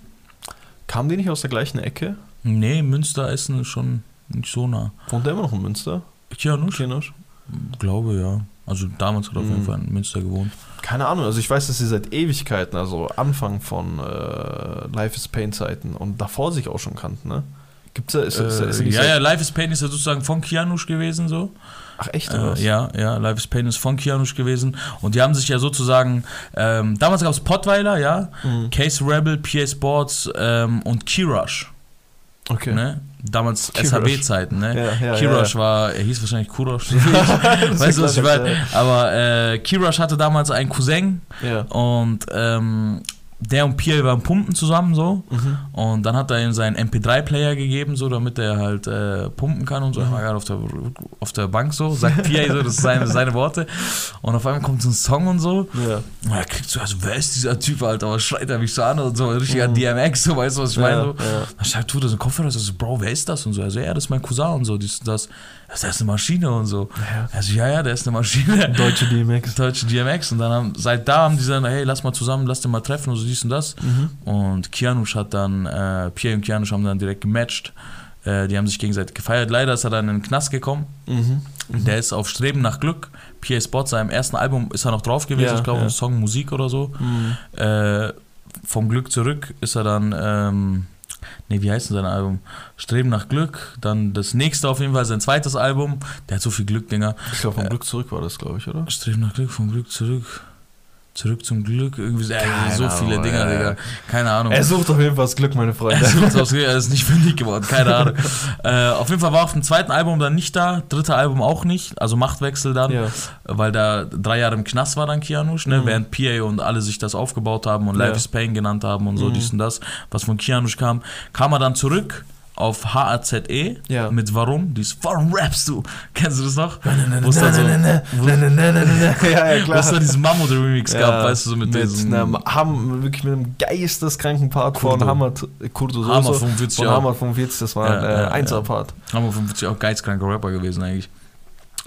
Kamen die nicht aus der gleichen Ecke? Nee, Münster ist schon nicht so nah. Wohnt der immer noch in Münster? Keanu? Kianusch? Glaube ja. Also damals hat er auf jeden Mhm. Fall in Münster gewohnt. Keine Ahnung, also ich weiß, dass sie seit Ewigkeiten, also Anfang von äh, Life is Pain Zeiten und davor sich auch schon kannten, ne? Gibt's da, ist, ist, ist, Äh, nicht ja, ja, Life is Pain ist ja sozusagen von Kianusch gewesen so. Ach echt, oder Äh, ja, ja, Life is Pain ist von Kianusch gewesen. Und die haben sich ja sozusagen, ähm, damals gab es Pottweiler, ja, Mhm. Case Rebel, PA Sports ähm, und Kirush. Okay. Ne? Damals. SHB-Zeiten, ne? Ja, ja, Kirush ja. war, er hieß wahrscheinlich Kurosh. Weißt du, was ich meine? Aber äh, Kirush hatte damals einen Cousin Ja. und ähm, der und Pierre waren pumpen zusammen so. Mhm. Und dann hat er ihm seinen MP3-Player gegeben, so damit er halt äh, pumpen kann und so. Er war gerade auf der, auf der Bank so, sagt Pierre so, das sind seine, seine Worte. Und auf einmal kommt so ein Song und so. Ja. Und er kriegt so, also wer ist dieser Typ, Alter? Was schreit er mich so an und so, richtiger Mhm. DMX, so, weißt du, was ich meine? Ja, So. ja. Dann sagt, tut er so einen Kopfhörer, so, Bro, wer ist das? Und so, also, ja, das ist mein Cousin und so, dies und das. Das ist eine Maschine und so. Ja. Also, ja, ja, der ist eine Maschine. Deutsche DMX. Deutsche DMX. Und dann haben, seit da haben die gesagt, hey, lass mal zusammen, lass den mal treffen und so, dies und das. Mhm. Und Kianush hat dann, äh, Pierre und Kianush haben dann direkt gematcht. Äh, die haben sich gegenseitig gefeiert. Leider ist er dann in den Knast gekommen. Mhm. Mhm. Der ist auf Streben nach Glück. Pierre Spot, seinem ersten Album, ist er noch drauf gewesen. Ja, ich glaube, ja. ein Song Musik oder so. Mhm. Äh, vom Glück zurück ist er dann, ähm, nee, wie heißt denn sein Album? Streben nach Glück. Dann das nächste auf jeden Fall, sein zweites Album. Der hat so viel Glück, Dinger. Ich glaube, vom Äh, Glück zurück war das, glaube ich, oder? Streben nach Glück, vom Glück zurück. Zurück zum Glück. Irgendwie so, äh, so viele Dinger, ja. Digga. Keine Ahnung. Er sucht auf jeden Fall das Glück, meine Er Freunde. sucht aufs Glück, er ist nicht fündig geworden, keine Ahnung. äh, auf jeden Fall war auf dem zweiten Album dann nicht da, dritte Album auch nicht, also Machtwechsel dann, ja. weil da drei Jahre im Knast war dann Kianush, ne, Mhm. während PA und alle sich das aufgebaut haben und Life Ja. is Pain genannt haben und so Mhm. dies und das, was von Kianush kam, kam er dann zurück auf HAZE Ja. mit Warum, dieses Warum rappst du? Kennst du das noch? Wo es dann so, Ja, ja, wo es dann diesen Mammut-Remix Ja, gab, weißt du, so mit, diesem einem, Ham, wirklich mit einem geisteskranken Part Kurdo. von Hammer Kurdo so Hammer so. 45 von auch. Hammer 45, das war ein ja, äh, ja. Einser-Part. Hammer 55 auch geizkranker Rapper gewesen eigentlich.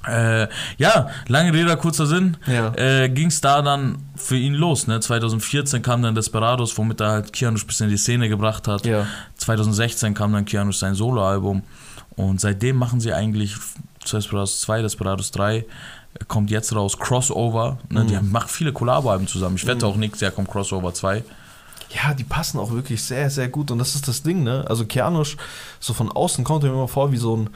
Äh, ja, lange Rede, kurzer Sinn. Ja. Äh, Ging es da dann für ihn los. Ne? 2014 kam dann Desperados, womit er halt Kianush ein bisschen in die Szene gebracht hat. Ja. 2016 kam dann Kianush sein Soloalbum. Und seitdem machen sie eigentlich Desperados 2, Desperados 3. äh, Kommt jetzt raus Crossover. Ne? Die Mhm. haben, machen viele Kollabo-Alben zusammen. Ich wette Mhm. auch nichts, ja kommt Crossover 2. Ja, die passen auch wirklich sehr, sehr gut. Und das ist das Ding, ne? Also Kianosch, so von außen kommt er mir immer vor wie so ein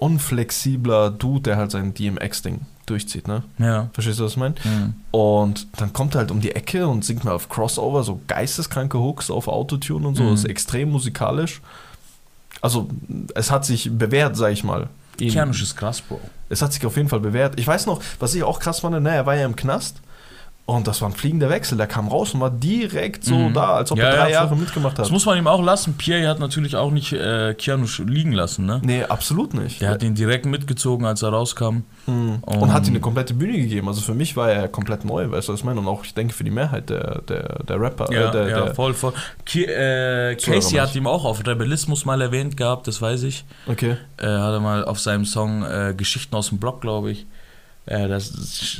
unflexibler Dude, der halt sein DMX-Ding durchzieht, ne? Ja. Verstehst du, was ich meine? Mhm. Und dann kommt er halt um die Ecke und singt mal auf Crossover, so geisteskranke Hooks auf Autotune und so. Mhm. Ist extrem musikalisch. Also, es hat sich bewährt, sag ich mal. Kianosch ist krass, Bro. es hat sich auf jeden Fall bewährt. Ich weiß noch, was ich auch krass fand, ne, er war ja im Knast. Und das war ein fliegender Wechsel. Der kam raus und war direkt so Mhm. da, als ob Ja, er ja, drei voll. Jahre mitgemacht hat. Das muss man ihm auch lassen. Pierre hat natürlich auch nicht äh, Kianosch liegen lassen, ne? nee, absolut nicht. Der hat ihn direkt mitgezogen, als er rauskam. Mhm. und, Und- hat ihm eine komplette Bühne gegeben. Also für mich war er komplett neu, weißt du, was ich meine? Und auch, ich denke, für die Mehrheit der, der, der Rapper. Ja, äh, der, ja der, voll, voll. Ki äh, Casey hat ihm auch auf Rebellismus mal erwähnt gehabt, das weiß ich. okay. Äh, hat er mal auf seinem Song äh, Geschichten aus dem Block, glaube ich. Äh, das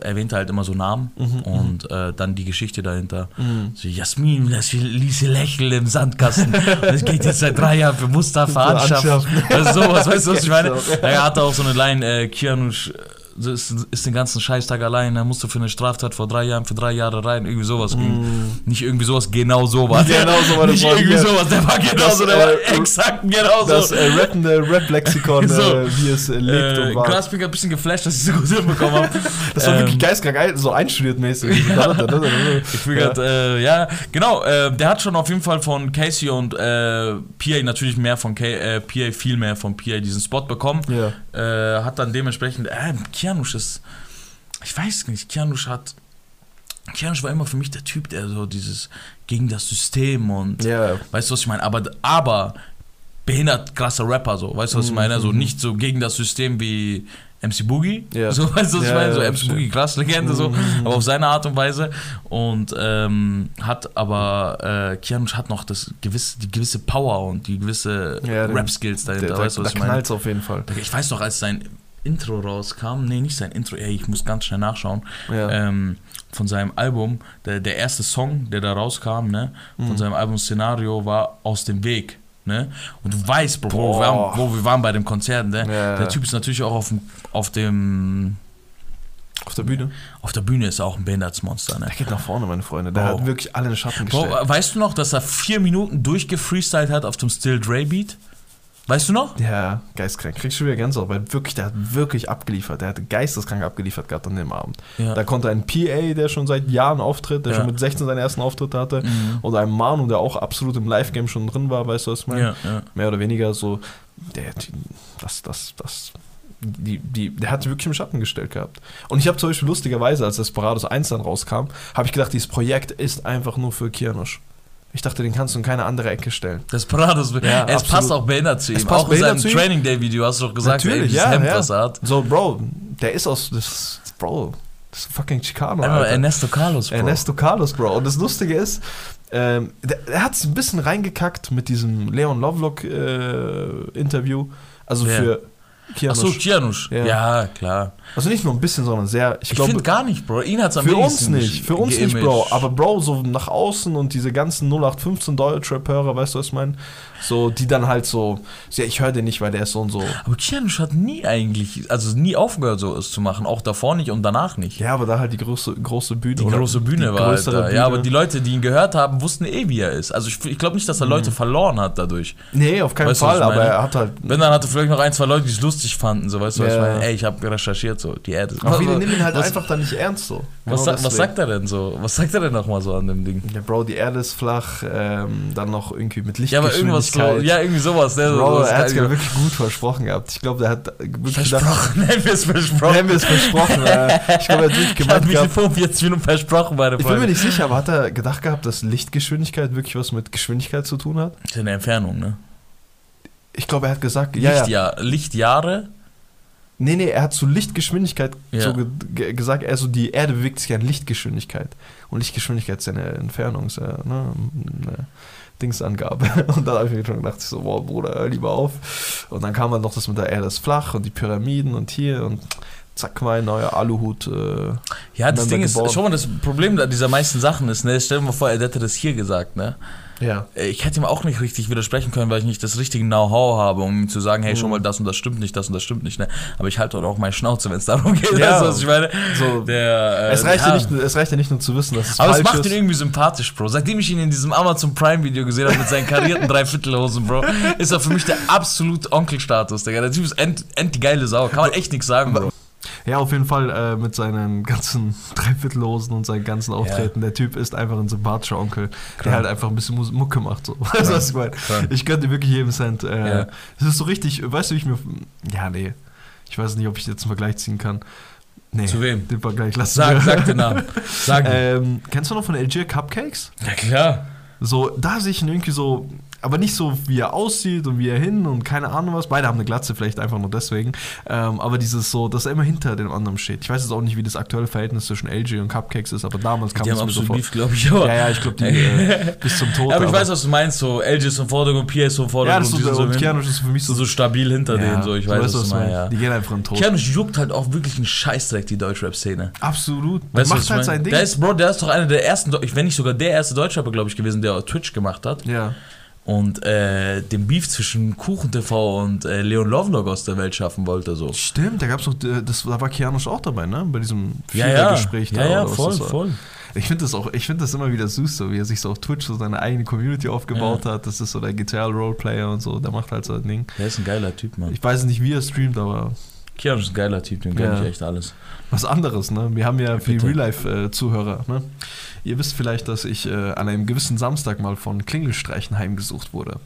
erwähnt er halt immer so Namen Mhm, und äh, dann die Geschichte dahinter. Mhm. So, Jasmin, das ließ sie lächeln im Sandkasten. Das geht jetzt seit drei Jahren für Mustafa anschaffen. Also sowas, weißt du, was ich meine? Er hatte auch so eine Line, äh, Kianush ist, ist den ganzen Scheißtag allein, er musste für eine Straftat vor drei Jahren für drei Jahre rein, irgendwie sowas. Nicht irgendwie sowas, genau sowas. Mm. Genau so war Nicht irgendwie ja. sowas, der war genauso, der Das, war äh, exakt genauso. Das äh, rappende Rap-Lexikon, So. äh, wie es äh, lebt äh, und war. Graspik hat ein bisschen geflasht, dass ich so gut hinbekommen habe. Das war Ähm, wirklich geistkrank, so einstudiert mäßig. Ich fühl grad, äh, ja, genau, äh, der hat schon auf jeden Fall von Casey und äh, PA natürlich mehr von K äh, PA, viel mehr von PA diesen Spot bekommen. Äh, hat dann dementsprechend, äh, Kianush ist, ich weiß nicht, Kianush hat, Kianush war immer für mich der Typ, der so dieses gegen das System und, Ja. weißt du, was ich meine? Aber, aber behindert krasser Rapper, so, weißt du, was ich meine? So nicht so gegen das System wie MC Boogie, Ja. so, weißt du, was ich meine? So MC verstehe. Boogie, krass Legende, so, Mhm. aber auf seine Art und Weise und ähm, hat aber, äh, Kianush hat noch das gewisse, die gewisse Power und die gewisse Ja, Rap-Skills dahinter, Der, der, weißt du, was ich meine? auf jeden Fall. Ich weiß noch, als sein Intro rauskam, nee, nicht sein Intro, ey, ich muss ganz schnell nachschauen, Ja. ähm, von seinem Album, der, der erste Song, der da rauskam, ne, von Mhm. seinem Album Szenario war Aus dem Weg, ne, und du weißt, Bro, wo wir, waren, wo wir waren bei dem Konzert, ne, Ja. der Typ ist natürlich auch auf dem, auf dem, Auf der Bühne. auf der Bühne ist er auch ein Behindertsmonster, ne. Der geht nach vorne, meine Freunde. Der Bro. hat wirklich alle in den Schatten Bro, gestellt. weißt du noch, dass er vier Minuten durchgefreestylt hat auf dem Still Dre Beat? Weißt du noch? Ja, geistkrank. Kriegst du wieder Gänsehaut, weil wirklich, der hat wirklich abgeliefert. Der hat geisteskrank abgeliefert gehabt an dem Abend. Ja. Da konnte ein PA, der schon seit Jahren auftritt, der Ja. schon mit 16 seinen ersten Auftritt hatte, Mhm. oder ein Manu, der auch absolut im Live-Game schon drin war, weißt du, was ich meine? Ja. Mehr oder weniger so, der, das, das, das, die, die, der hat wirklich im Schatten gestellt gehabt. Und ich habe zum Beispiel lustigerweise, als Desperados 1 dann rauskam, habe ich gedacht, dieses Projekt ist einfach nur für Kianosch. Ich dachte, den kannst du in keine andere Ecke stellen. Das Parados. Ja, es absolut. passt auch behindert zu ihm. Es passt auch in seinem. Training Day Video hast du doch gesagt, ey, dieses ja, Hemd, ja. was er hat. So, Bro, der ist aus, das, Bro, das ist fucking Chicano, Alter. Ernesto Carlos, Bro. Ernesto Carlos, Bro. Und das Lustige ist, ähm, er hat es ein bisschen reingekackt mit diesem Leon Lovelock-Interview. also Wer? für Kianosch. Achso, Kianusch. Ja. Ja. klar. Also nicht nur ein bisschen, sondern sehr, ich, Ich, finde gar nicht, Bro. Ihn hat's am für uns nicht. Für uns nicht. Bro. Aber Bro, so nach außen und diese ganzen 0815 Deutschrap-Hörer, weißt du, was ich meine? So, die dann halt so, ja, ich höre den nicht, weil der ist so und so. Aber Kianusch hat nie eigentlich, also nie aufgehört, so es zu machen. Auch davor nicht und danach nicht. Ja, aber da halt die große, große Bühne. Die große Bühne die war halt da. Bühne. Ja, aber die Leute, die ihn gehört haben, wussten eh, wie er ist. Also ich, ich glaube nicht, dass er Leute verloren hat dadurch. Nee, auf keinen Weißt Fall, aber er hat halt. Wenn, dann hatte vielleicht noch ein, zwei Leute, die es lustig fanden, so weißt du, was ich Ja. meine? Ey, ich habe recherchiert, so, die Erde. Aber viele nehmen ihn halt was, einfach dann nicht ernst so. Was, Genau sa- was sagt er denn so? Was sagt er denn nochmal so an dem Ding? Ja, Bro, die Erde ist flach, ähm, dann noch irgendwie mit Ja, aber irgendwas so, ja, irgendwie sowas. Ne? Bro, sowas er hat es ja wirklich gut versprochen gehabt. Ich glaube, der hat Versprochen, nennen wir es versprochen. haben wir es versprochen. äh, ich glaube, er hat wirklich Ich habe. 45 Minuten versprochen bei der Ich bin mir nicht sicher, aber hat er gedacht gehabt, dass Lichtgeschwindigkeit wirklich was mit Geschwindigkeit zu tun hat? Das ist eine Entfernung, ne? Ich glaube, er hat gesagt, ja, ja. Lichtjahr, Lichtjahre. Nee, nee, er hat zu Lichtgeschwindigkeit Ja. so ge ge gesagt, also die Erde bewegt sich an Lichtgeschwindigkeit. Und Lichtgeschwindigkeit ist ja eine Entfernung, ist ja ne, eine Dingsangabe. Und dann habe ich mir schon gedacht, so, boah, Bruder, lieber auf. Und dann kam halt noch das mit der Erde ist flach und die Pyramiden und hier und zack, mein neuer Aluhut. Äh, Ja, das Ding ist, geboren. schau mal, das Problem dieser meisten Sachen ist, ne, stell dir mal vor, er hätte das hier gesagt, ne? ja. Äh, Ich hätte ihm auch nicht richtig widersprechen können, weil ich nicht das richtige Know-how habe, um ihm zu sagen, hey, schon Mhm. mal, das und das stimmt nicht, das und das stimmt nicht, ne? Aber ich halte auch meine Schnauze, wenn es darum geht, Ja. weißt du, was ich meine? So, Der, äh, es, reicht ja. nicht, nur- es reicht ja nicht nur zu wissen, dass es Aber es macht ist. ihn irgendwie sympathisch, Bro. Seitdem ich ihn in diesem Amazon Prime Video gesehen habe mit seinen karierten Dreiviertelhosen, Bro, ist er für mich der absolute Onkelstatus, Digga. Der Typ ist end, end die geile Sau. Kann man echt nichts sagen, Bro. Ja, auf jeden Fall äh, mit seinen ganzen Dreiviertelhosen und seinen ganzen Auftreten. Der Typ ist einfach ein sympathischer Onkel, der Krank. halt einfach ein bisschen Mucke macht. So. Weißt du, was ich meine? Ich dir wirklich jedem Cent. Äh, Ja. Das ist so richtig, weißt du, wie ich mir. Ja, nee. Ich weiß nicht, ob ich jetzt einen Vergleich ziehen kann. Nee. Zu wem? Den Vergleich lass Sag, sag den Namen. Sag ähm, kennst du noch von LG Cupcakes? Ja, klar. So, da sehe ich ihn irgendwie so, aber nicht so, wie er aussieht und wie er hin und keine Ahnung was. Beide haben eine Glatze, vielleicht einfach nur deswegen. Ähm, aber dieses so, dass er immer hinter dem anderen steht. Ich weiß jetzt auch nicht, wie das aktuelle Verhältnis zwischen LG und Cupcakes ist, aber damals kam Die es haben mir so absolut. Beef, glaube ich, aber. Ja, ja, ich glaube, die äh, bis zum Tod. aber ich weiß, was du meinst, so LG ist im Vordergrund, Pia ist im ja, Vordergrund. das ist so, und Keanu ist für mich so, so, so stabil hinter ja, denen, so, ich weiß, weißt, was du meinst, ja. Die gehen einfach in den Tod. Keanu juckt halt auch wirklich einen Scheißdreck, die Deutschrap-Szene. Absolut. Der Weißt was macht halt mein? sein Ding. Der ist, Bro, der ist doch einer der ersten, wenn nicht sogar der erste Deutschrapper, glaube ich, gewesen, der Twitch gemacht hat. ja. Und äh, den Beef zwischen Kuchen TV und äh, Leon Lovelock aus der Welt schaffen wollte, so. Stimmt, da gab's noch, äh, das, da war Keanu auch dabei, ne? Bei diesem Ja, ja, Vierergespräch ja, da, ja, was voll, voll. Ich finde das auch, ich finde das immer wieder süß, so wie er sich so auf Twitch so seine eigene Community aufgebaut hat. Das ist so der Gitarre-Roleplayer und so, der macht halt so ein Ding. Der ist ein geiler Typ, Mann. Ich weiß nicht, wie er streamt, aber Keanu ist ein geiler Typ, dem gönn Ja. ich echt alles. was anderes, ne? Wir haben ja für die. Real-Life-Zuhörer, ne? Ihr wisst vielleicht, dass ich äh, an einem gewissen Samstag mal von Klingelstreichen heimgesucht wurde.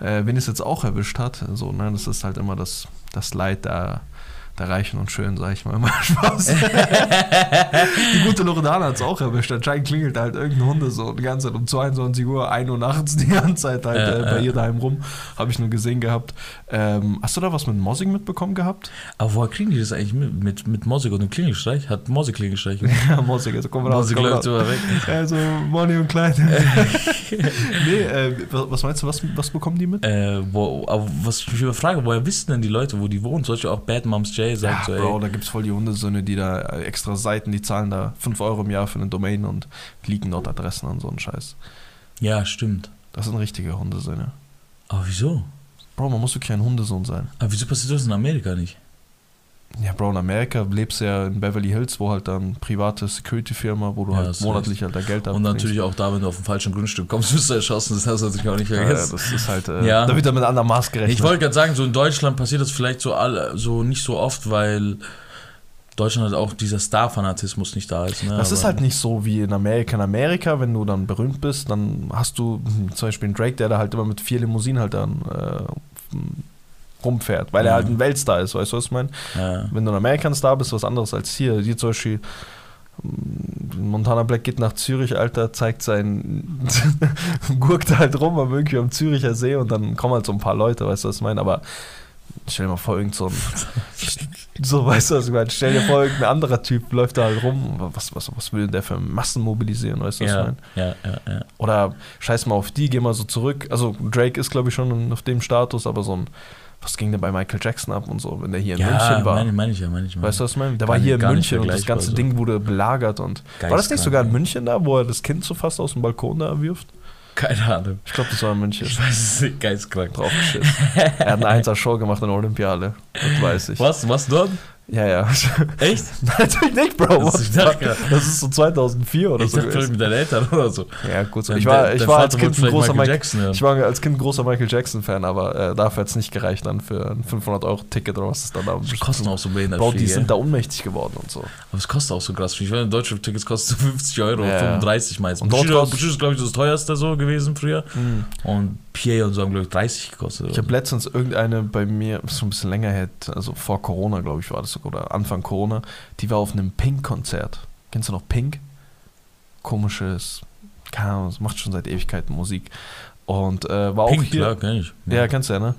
Äh, wenn es jetzt auch erwischt hat, so, ne? Das ist halt immer das, das Leid der, der Reichen und Schönen, sag ich mal. Immer Spaß. die gute Loredana hat es auch erwischt. Anscheinend klingelt halt irgendein Hunde so die ganze Zeit um 22 Uhr, 1 Uhr nachts die ganze Zeit halt Ja, äh, bei ihr daheim rum. Habe ich nur gesehen gehabt. Ähm, hast du da was mit Mossing mitbekommen gehabt? Aber woher kriegen die das eigentlich mit, mit, mit Mosig und dem Klingelstreich? Hat Mosig Klingelstreich? Ja, Mossing, also komm raus. Mosig Komm läuft raus. immer weg. Also Money und Kleid. nee, äh, was meinst du, was, was bekommen die mit? Äh, wo, aber was ich mich überfrage, woher wissen denn die Leute, wo die wohnen? Zum Beispiel auch Bad Moms J sagt so, Ja, Bro, ey, da gibt's voll die Hundesöhne, die da äh, extra Seiten, die zahlen da 5 Euro im Jahr für eine Domain und liegen dort Adressen und so einen Scheiß. ja, stimmt. Das sind richtige Hundesöhne. Aber wieso? Bro, man muss wirklich ein Hundesohn sein. Aber wieso passiert das in Amerika nicht? Ja, Bro, in Amerika lebst du ja in Beverly Hills, wo halt dann private Security-Firma, wo du Ja, halt monatlich halt da Geld Und natürlich auch da, wenn du auf dem falschen Grundstück kommst, wirst du erschossen. Das hast du natürlich auch nicht Ja, ja, vergessen. das ist halt, äh, Ja. da wird dann mit anderem Maß gerechnet. ich wollte gerade sagen, so in Deutschland passiert das vielleicht so, all, so nicht so oft, weil Deutschland halt auch dieser Star-Fanatismus nicht da ist. Ne? Das ist Aber- halt nicht so wie in Amerika. In Amerika, wenn du dann berühmt bist, dann hast du zum Beispiel einen Drake, der da halt immer mit vier Limousinen halt dann äh, rumfährt, weil er halt ein Weltstar ist, weißt du, was ich meine? Wenn du ein American Star bist, was anderes als hier. Hier zum Beispiel hm, Montana Black geht nach Zürich, Alter, zeigt sein Gurkt halt rum am irgendwie am Züricher See und dann kommen halt so ein paar Leute, weißt du, was ich meine? Aber stell dir mal vor, irgend so ein so, weißt du, was ich meine? Stell dir vor, irgendein anderer Typ läuft da halt rum. Was, was, was will der für Massen mobilisieren, weißt du, was ich Ja, meine? ja, ja, ja. Oder scheiß mal auf die, geh mal so zurück. Also Drake ist, glaube ich, schon auf dem Status, aber so ein, was ging denn bei Michael Jackson ab und so, wenn der hier in ja, München war? meine, meine ich ja, meine ich. Meine. Weißt du, was ich meine? Der war hier in München und das ganze so. Ding wurde belagert und. War das nicht sogar in. München da, wo er das Kind so fast aus dem Balkon da wirft? Keine Ahnung. Ich glaube, das war in München. Ich weiß es nicht, geistkrank. Draufgeschissen. er hat eine 1 Show gemacht in der Olympiade. Das weiß ich. Was? Was dort? Ja, ja. Echt? Natürlich nicht, Bro. Das ist- ich dachte das ist so 2004 oder Ich so. dachte vielleicht gewesen. mit deinen Eltern oder so. Ja, gut so. Ich war, ich war als Kind ein großer Michael Jackson hören. Ich war als Kind ein großer Michael Jackson-Fan, aber äh, dafür hat es nicht gereicht dann für ein 500-Euro-Ticket oder was es dann da Die kosten auch so behindert Bro, viel, die gell? sind da ohnmächtig geworden und so. Aber es kostet auch so krass viel. Ich meine, deutsche Tickets kosten so 50 Euro, Ja, ja. 35 meistens. Und Bushido, Bushido ist, glaube ich, das teuerste so gewesen früher. Und PA und so haben, glaube ich, 30 gekostet. Ich habe letztens irgendeine bei mir, schon ein bisschen länger her, also vor Corona, glaube ich, war das sogar, oder Anfang Corona, die war auf einem Pink-Konzert. Kennst du noch Pink? Komisches, keine Ahnung, macht schon seit Ewigkeiten Musik. Und äh, war auch Pink, hier. klar, kenn ich. Ja, kennst du ja, ne?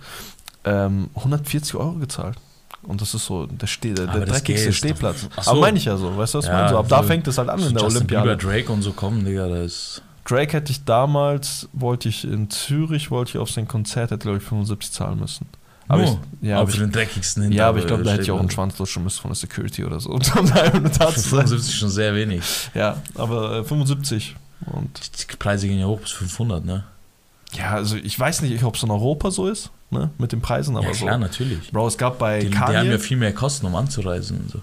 Ähm, 140 Euro gezahlt. Und das ist so der, Ste der, dreckigste Stehplatz. So. Aber meine ich ja so, weißt du, was ich Ja, meine? So, ab da so- fängt es halt an in der Olympiade. Bieber, Drake und so kommen, Digga, da ist... Drake hätte ich damals, wollte ich in Zürich, wollte ich auf sein Konzert, hätte glaube ich 75 zahlen müssen. Aber Nur. ich, ja, aber für ich, den dreckigsten Hinter ja, aber ich glaube, da hätte ich auch einen Schwanz lutschen müssen von der Security oder so. Um da sein. 75 schon sehr wenig. Ja, aber äh, 75. Und Die Preise gehen ja hoch bis 500, ne? ja, also ich weiß nicht, ob es in Europa so ist, ne, mit den Preisen, aber ja, so. klar, natürlich. Bro, es gab bei Die, die Kanye. haben ja viel mehr Kosten, um anzureisen und so.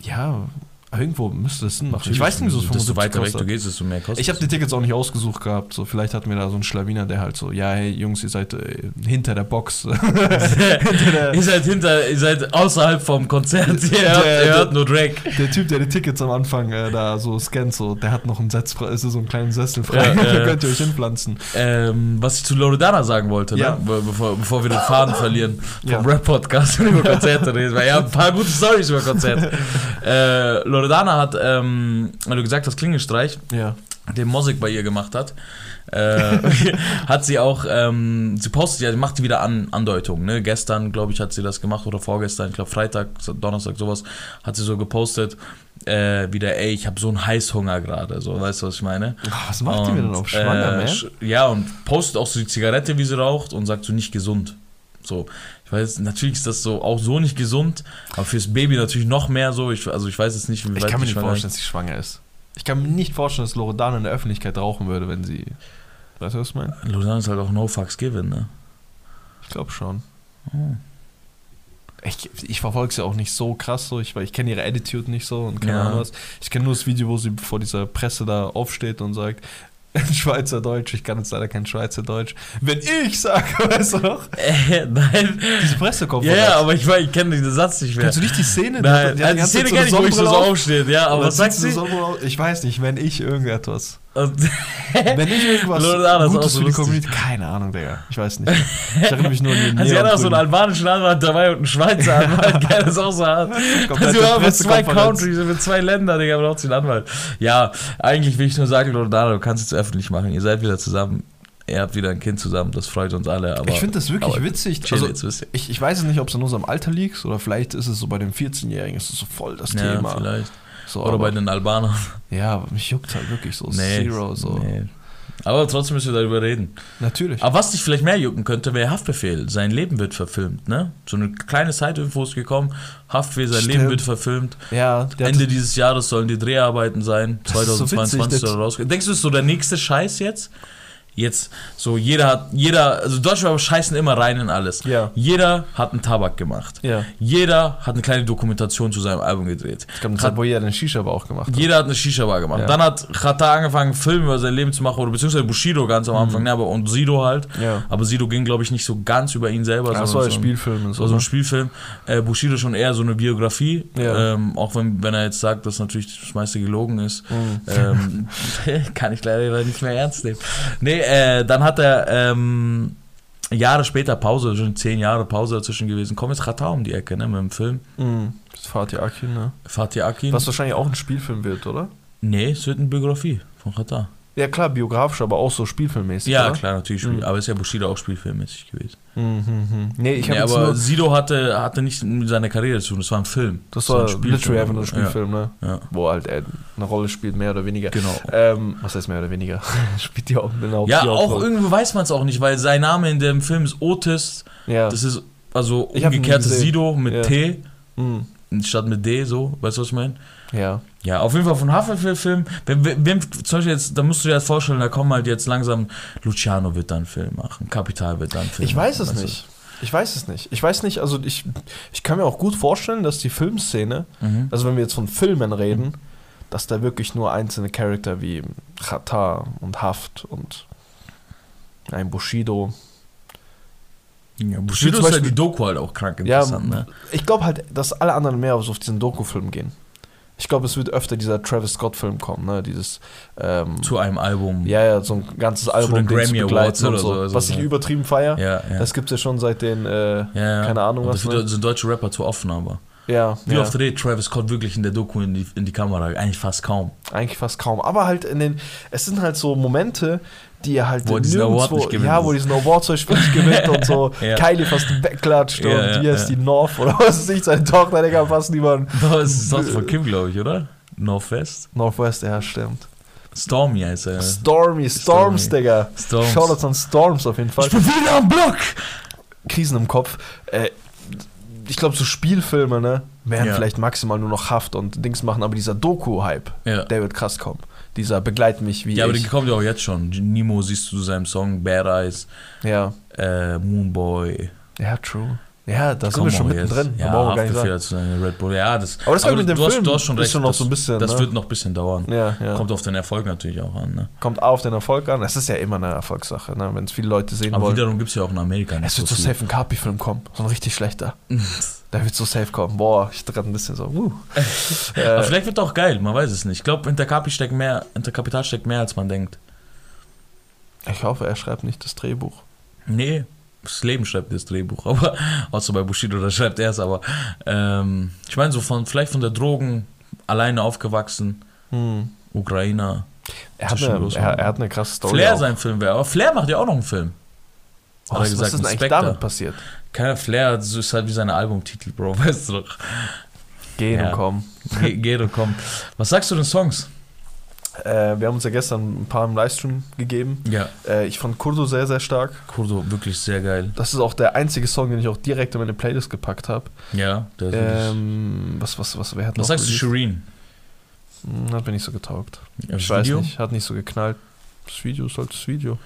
ja, irgendwo müsste es Sinn machen. Ich weiß nicht, wieso es Desto 75 weiter weg kostet. du gehst, desto mehr kostet Ich habe die Tickets auch nicht ausgesucht gehabt. So, vielleicht hatten wir da so einen Schlawiner, der halt so, ja, hey Jungs, ihr seid äh, hinter der Box. hinter der, Ihr seid hinter, ihr seid außerhalb vom Konzert, ihr hört, Der- ihr hört nur Drake. der Typ, der die Tickets am Anfang äh, da so scannt, so, der hat noch einen frei, ist so einen kleinen Sessel frei. Ja, da äh, könnt ihr euch hinpflanzen. Ähm, was ich zu Loredana sagen wollte, Ja. ne? Be bevor, bevor wir den Faden verlieren vom Ja. Rap-Podcast und über Konzerte reden, weil ja ein paar gute Stories über Konzerte. äh, Loredana hat, ähm, weil du gesagt hast, Klingelstreich, Ja. den Mosik bei ihr gemacht hat, äh, hat sie auch, ähm, sie postet ja, sie macht wieder An Andeutungen. Ne? Gestern, glaube ich, hat sie das gemacht oder vorgestern, ich glaube Freitag, Donnerstag, sowas, hat sie so gepostet, äh, wieder, ey, ich habe so einen Heißhunger gerade, so, weißt du, was ich meine? Was macht die mir denn Und, auf schwanger, äh, man? sch- Ja, und postet auch so die Zigarette, wie sie raucht und sagt so nicht gesund. So, ich weiß, natürlich ist das so auch so nicht gesund, aber fürs Baby natürlich noch mehr so. Ich, also ich weiß jetzt nicht, wie Ich kann mir nicht vorstellen, dass sie schwanger ist. Ich kann mir nicht vorstellen, dass Loredana in der Öffentlichkeit rauchen würde, wenn sie. Weißt du, was ich meine? Lausanne ist halt auch no fucks given, ne? Ich glaube schon. Oh. Ich, ich verfolge sie auch nicht so krass so, ich, weil ich kenne ihre Attitude nicht so und keine Ja. Ahnung was. Ich kenne nur das Video, wo sie vor dieser Presse da aufsteht und sagt, in Schweizerdeutsch, ich kann jetzt leider kein Schweizerdeutsch. Wenn ich sage, weißt du noch? Äh, nein. Diese Pressekonferenz. ja, aber ich, ich kenne den Satz nicht mehr. Kennst du nicht die Szene? Nein, Die hat- die also die hat Szene kenne ich, wo ich so aufsteht, ja, aber was Sonnenbrille auf. Ich weiß nicht, wenn ich irgendetwas. Wenn ich irgendwas ist auch Gutes so für die. Community. Keine Ahnung, Digga. Ich weiß nicht. Ich erinnere mich nur an die Sie hat auch so einen albanischen Anwalt dabei und einen Schweizer Anwalt, gell, das ist auch so hart. Komplette Sie war mit zwei. Countries, mit zwei Ländern, Digga, braucht einen Anwalt. Ja, eigentlich will ich nur sagen, Loredana, du kannst es öffentlich machen. Ihr seid wieder zusammen. Ihr habt wieder ein Kind zusammen, das freut uns alle. Aber Ich finde das wirklich witzig. Also, ich, ich weiß es nicht, ob es in unserem Alter liegt oder vielleicht ist es so bei den 14-Jährigen, ist es so voll das Ja, Thema. vielleicht. So, Oder aber, bei den Albanern. ja, mich juckt halt wirklich so Nee, Zero. So. nee. Aber trotzdem müssen wir darüber reden. Natürlich. Aber was dich vielleicht mehr jucken könnte, wäre Haftbefehl. Sein Leben wird verfilmt, ne? So eine kleine Side-Info ist gekommen. Haftbefehl, sein Stimmt. Leben wird verfilmt. ja, Ende dieses Jahres sollen die Dreharbeiten sein. Das ist so 2022 witzig, soll er rausgehen. Denkst du, ist so der nächste Scheiß jetzt? Jetzt, so jeder hat, jeder, also Deutschrapper scheißen immer rein in alles. Ja. Jeder hat einen Tabak gemacht. ja. Jeder hat eine kleine Dokumentation zu seinem Album gedreht. Ich glaube, das hat, wo jeder den Shisha aber auch gemacht hat. Jeder hat eine Shisha-Bar gemacht. Ja. Dann hat Chata angefangen, einen Film über sein Leben zu machen, oder beziehungsweise Bushido ganz am Anfang, ne, aber und Sido halt. Ja. Aber Sido ging, glaube ich, nicht so ganz über ihn selber. Das sondern war ein so Spielfilm so so. ein ne? Spielfilm. Äh, Bushido schon eher so eine Biografie. Ja. Ähm, auch wenn, wenn er jetzt sagt, dass natürlich das meiste gelogen ist. Mhm. Ähm, kann ich leider nicht mehr ernst nehmen. Nee, äh, dann hat er ähm, Jahre später Pause, schon zehn Jahre Pause dazwischen gewesen. Kommt jetzt Chata um die Ecke, ne, mit dem Film. Mhm. Das ist Fatih Akin, ne? Fatih Akin. Was wahrscheinlich auch ein Spielfilm wird, oder? Nee, es wird eine Biografie von Chata. Ja, klar, biografisch, aber auch so spielfilmmäßig. Ja, oder? klar, natürlich. Mhm. Aber ist ja Bushido auch spielfilmmäßig gewesen. Mhm, mhm. Nee, ich nee, aber. Sido hatte, hatte nicht mit seiner Karriere zu tun, das war ein Film. Das war war ein Spielfilm. literally einfach nur ein Spielfilm, ne? Ja, ja. Wo halt er eine Rolle spielt, mehr oder weniger. genau. Ähm, was heißt mehr oder weniger? Spielt die auch genau Ja, auch Hauptrolle. irgendwo weiß man es auch nicht, weil sein Name in dem Film ist Otis. Ja. Das ist also umgekehrtes. Sido mit Ja. T Mhm. statt mit D, so. Weißt du, was ich meine? Ja. Ja, auf jeden Fall von Haftbefehl-Film. Wem, wem- zum Beispiel jetzt, da musst du dir das vorstellen, da kommen halt jetzt langsam, Luciano wird dann einen Film machen, Kapital wird dann einen Film Ich machen. weiß es weißt du? nicht. Ich weiß es nicht. Ich weiß nicht, also ich, ich kann mir auch gut vorstellen, dass die Filmszene, Mhm. also wenn wir jetzt von Filmen reden, dass da wirklich nur einzelne Charakter wie Chata und Haft und ein Bushido. Ja, Bushido ist ja Beispiel- die Doku halt auch krank Ja, interessant, ne? ich glaube halt, dass alle anderen mehr so auf diesen Doku-Film gehen. Ich glaube, es wird öfter dieser Travis Scott-Film kommen, ne? Dieses ähm, Zu einem Album. ja, ja, so ein ganzes Album, den Ding zu Grammy Awards oder so, so, was ich übertrieben feier. ja. ja. Das gibt's ja schon seit den, äh, ja, keine Ahnung, was, Dafür ne? sind deutsche Rapper zu offen, aber. ja, Wie oft redet Travis Scott wirklich in der Doku in die, in die Kamera? Eigentlich fast kaum. Eigentlich fast kaum. Aber halt in den, es sind halt so Momente, die er halt Wo diesen Award nicht gewinnt. Ja, wo diesen Award Beispiel nicht gewinnt und so Ja. Kylie fast wegklatscht Ja, und ja, hier ist ja. die North oder was weiß ich, seine Tochter, Digga, fast niemand. Das ist das von Kim, glaube ich, oder? Northwest. Northwest, ja, stimmt. Stormy heißt er. Stormy, Storms, Stormy. Digga. Storms. Shoutouts an Storms auf jeden Fall. Ich bin wieder am Block! Krisen im Kopf. Äh, ich glaube, so Spielfilme, ne, werden Ja. vielleicht maximal nur noch Haft und Dings machen, aber dieser Doku-Hype, Ja. der wird krass kommen. Dieser begleitet mich wie Ja, aber ich. die kommt ja auch jetzt schon. Nemo siehst du zu seinem Song Bad Eyes, ja. äh, Moonboy. ja, true. Ja, da sind wir schon mittendrin. Ja, brauchen wir gar nicht sagen. Red Bull. Ja, das, Aber das mit dem du, hast, Film du hast schon recht. noch das, so ein bisschen, Das ne? wird noch ein bisschen dauern. Ja, ja. Kommt auf den Erfolg natürlich auch an. Ne? Kommt auf den Erfolg an. Es ist ja immer eine Erfolgssache, ne? wenn es viele Leute sehen Aber wollen. wiederum gibt es ja auch in Amerika nicht Es wird so safe ein Kapi-Film kommen. So ein richtig schlechter. Der wird so safe kommen. Boah, ich gerade ein bisschen so. Uh. Aber äh, vielleicht wird auch geil, man weiß es nicht. Ich glaube, hinter, Kapi steckt mehr, hinter Kapital steckt mehr, als man denkt. ich hoffe, er schreibt nicht das Drehbuch. Nee, das Leben schreibt das Drehbuch, aber außer bei Bushido, da schreibt er es, aber ähm, ich meine so von vielleicht von der Drogen alleine aufgewachsen, Hm. Ukrainer. Er, hat eine, er, er hat eine krasse Story. Flair auch. sein Film wäre, aber Flair macht ja auch noch einen Film. Oh, hat er was, gesagt, ist denn mit eigentlich damit passiert? Keiner Flair, das ist halt wie seine Albumtitel, Bro, weißt du doch. Gehen Ja. und kommen. Ge geht und komm. Was sagst du den Songs? Äh, wir haben uns ja gestern ein paar im Livestream gegeben. Ja, Äh, ich fand Kurdo sehr, sehr stark. Kurdo, wirklich sehr geil. Das ist auch der einzige Song, den ich auch direkt in meine Playlist gepackt habe. Ja, der ist Ähm, was, was, was, wer hat Was sagst du? Shireen? Hm, Hat mir nicht so getaugt. Ja, Ich das weiß Video? nicht, hat nicht so geknallt. Das Video ist halt das Video.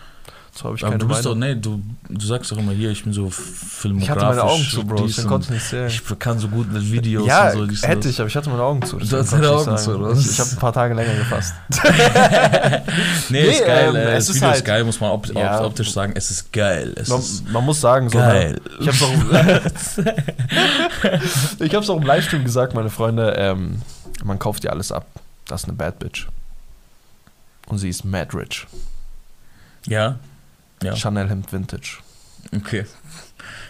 So habe ich Aber keine du bist doch, nee, du, du sagst doch immer hier, ich bin so filmografisch. Ich hatte meine Augen zu, Bro, und- konnte ich nicht sehen. Ich kann so gut mit Videos ja, und so. und hätte ich, aber ich hatte meine Augen zu. Du hast deine ich Augen zu, oder? Ich, ich habe ein paar Tage länger gefasst. nee, Nee, ist geil. ähm, äh, es das ist Video ist halt- geil, muss man op Ja. op optisch sagen. Es ist geil. Es Man, ist man muss sagen, so. geil. Ich hab's auch, ich hab's auch im Livestream gesagt, meine Freunde. Ähm, man kauft dir alles ab. Das ist eine Bad Bitch. Und sie ist mad rich. ja, ja, Chanel Hemd Vintage. okay.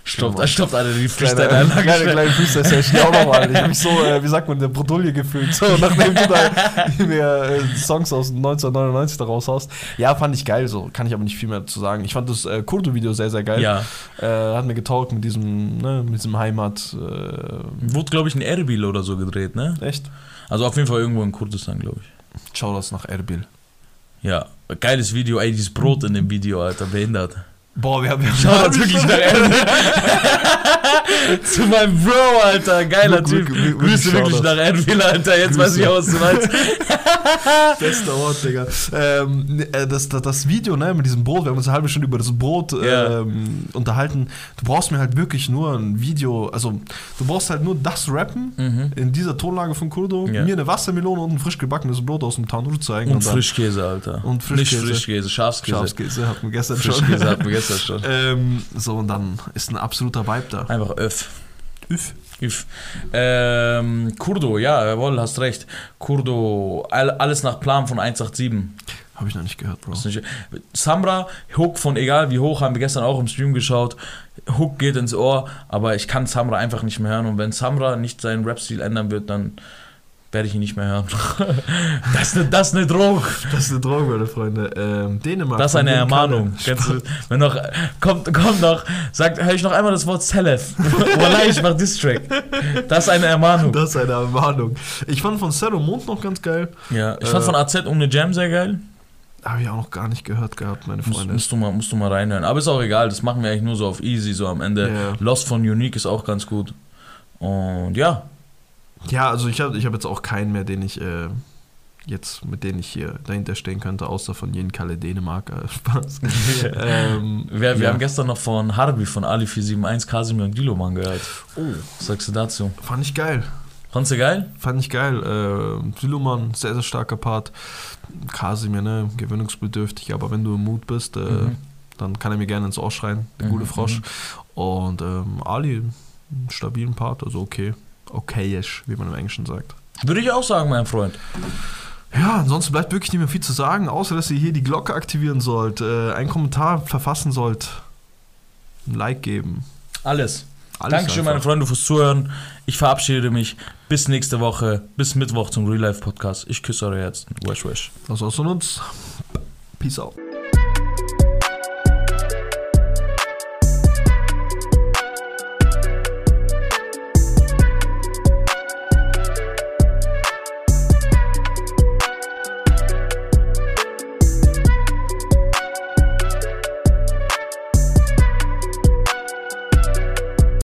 Stoppt, Ja, stoppt alle die Kleine, Freestyle-Einlage. kleine, kleine Freestyle-Session auch nochmal. Ich habe mich so, äh, wie sagt man, der Bredouille gefühlt. So, nachdem du da mir äh, Songs aus 1999 da raushaust. Ja, fand ich geil, so kann ich aber nicht viel mehr zu sagen. Ich fand das äh, Kurdo-Video sehr, sehr geil. Ja, Äh, hat mir getaugt mit diesem, ne, mit diesem Heimat. Äh, wurde, glaube ich, in Erbil oder so gedreht, ne? echt? Also auf jeden Fall irgendwo in Kurdistan, glaube ich. Schau das nach Erbil. Ja, geiles Video, ey, dieses Brot in dem Video, Alter, behindert. Boah, wir haben ja das wirklich nach Erbil. Zu meinem Bro, Alter, geiler Wirklich, Typ. wirklich, Grüße wirklich nach Erbil, Alter, jetzt weiß Grüße. ich auch, was du meinst. Bester Ort, Digga. Ähm, äh, das, das, das Video, ne, mit diesem Brot, wir haben uns eine halbe Stunde über das Brot Ja. ähm, unterhalten. Du brauchst mir halt wirklich nur ein Video, also du brauchst halt nur das Rappen Mhm. in dieser Tonlage von Kurdo, Ja. mir eine Wassermelone und ein frisch gebackenes Brot aus dem Tandoor zeigen. Und dann Frischkäse, Alter. Und Frischkäse. Nicht Frischkäse, Schafskäse. Schafskäse hatten wir gestern schon. Frischkäse hatten wir gestern schon. ähm, so, und dann ist ein absoluter Vibe da. Einfach Öff. Üff. Üff. Ähm, Kurdo, ja, jawohl, hast recht. Kurdo, all, alles nach Plan von 187. Habe ich noch nicht gehört, Bro. Nicht- Samra, Hook von egal wie hoch, haben wir gestern auch im Stream geschaut. Hook geht ins Ohr, aber ich kann Samra einfach nicht mehr hören. Und wenn Samra nicht seinen Rap-Stil ändern wird, dann werde ich ihn nicht mehr hören. das, ist eine, das ist eine Droge. Das ist eine Droge, meine Freunde. Ähm, Dänemark. Das ist eine Ermahnung. Du, wenn noch, kommt, kommt noch, sagt, höre ich noch einmal das Wort Celef. Wallah, ich mach Distrack. Das ist eine Ermahnung. Das ist eine Ermahnung. Ich fand von Zero Mond noch ganz geil. Ja, ich fand Äh, von AZ um eine Jam sehr geil. Habe ich auch noch gar nicht gehört gehabt, meine Musst, Freunde. musst, du mal, musst du mal reinhören. Aber ist auch egal, das machen wir eigentlich nur so auf easy, so am Ende. Ja. Lost von Unique ist auch ganz gut. Und ja, Ja, also ich habe ich hab jetzt auch keinen mehr, den ich äh, jetzt, mit denen ich hier dahinter stehen könnte, außer von Jen Kalle Dänemark. Spaß. ähm, wir, wir ja. haben gestern noch von Harbi, von Ali 471, Kasimir und Diloman gehört. Oh, Was sagst du dazu? fand ich geil. Fandst du geil? Fand ich geil. Äh, Siluman, sehr, sehr starker Part. Kasimir, ne, gewöhnungsbedürftig, aber wenn du im Mut bist, äh, Mhm. dann kann er mir gerne ins Ohr schreien, der Mhm, gute Frosch. Und ähm, Ali, stabilen Part, also okay. Okayisch, wie man im Englischen sagt. Würde ich auch sagen, mein Freund. Ja, ansonsten bleibt wirklich nicht mehr viel zu sagen, außer dass ihr hier die Glocke aktivieren sollt, äh, einen Kommentar verfassen sollt, ein Like geben. Alles. Alles Dankeschön, einfach. meine Freunde, fürs Zuhören. Ich verabschiede mich. Bis nächste Woche. Bis Mittwoch zum Real Life Podcast. Ich küsse eure Herzen. Wesh, wesh. Das war's von uns. Peace out.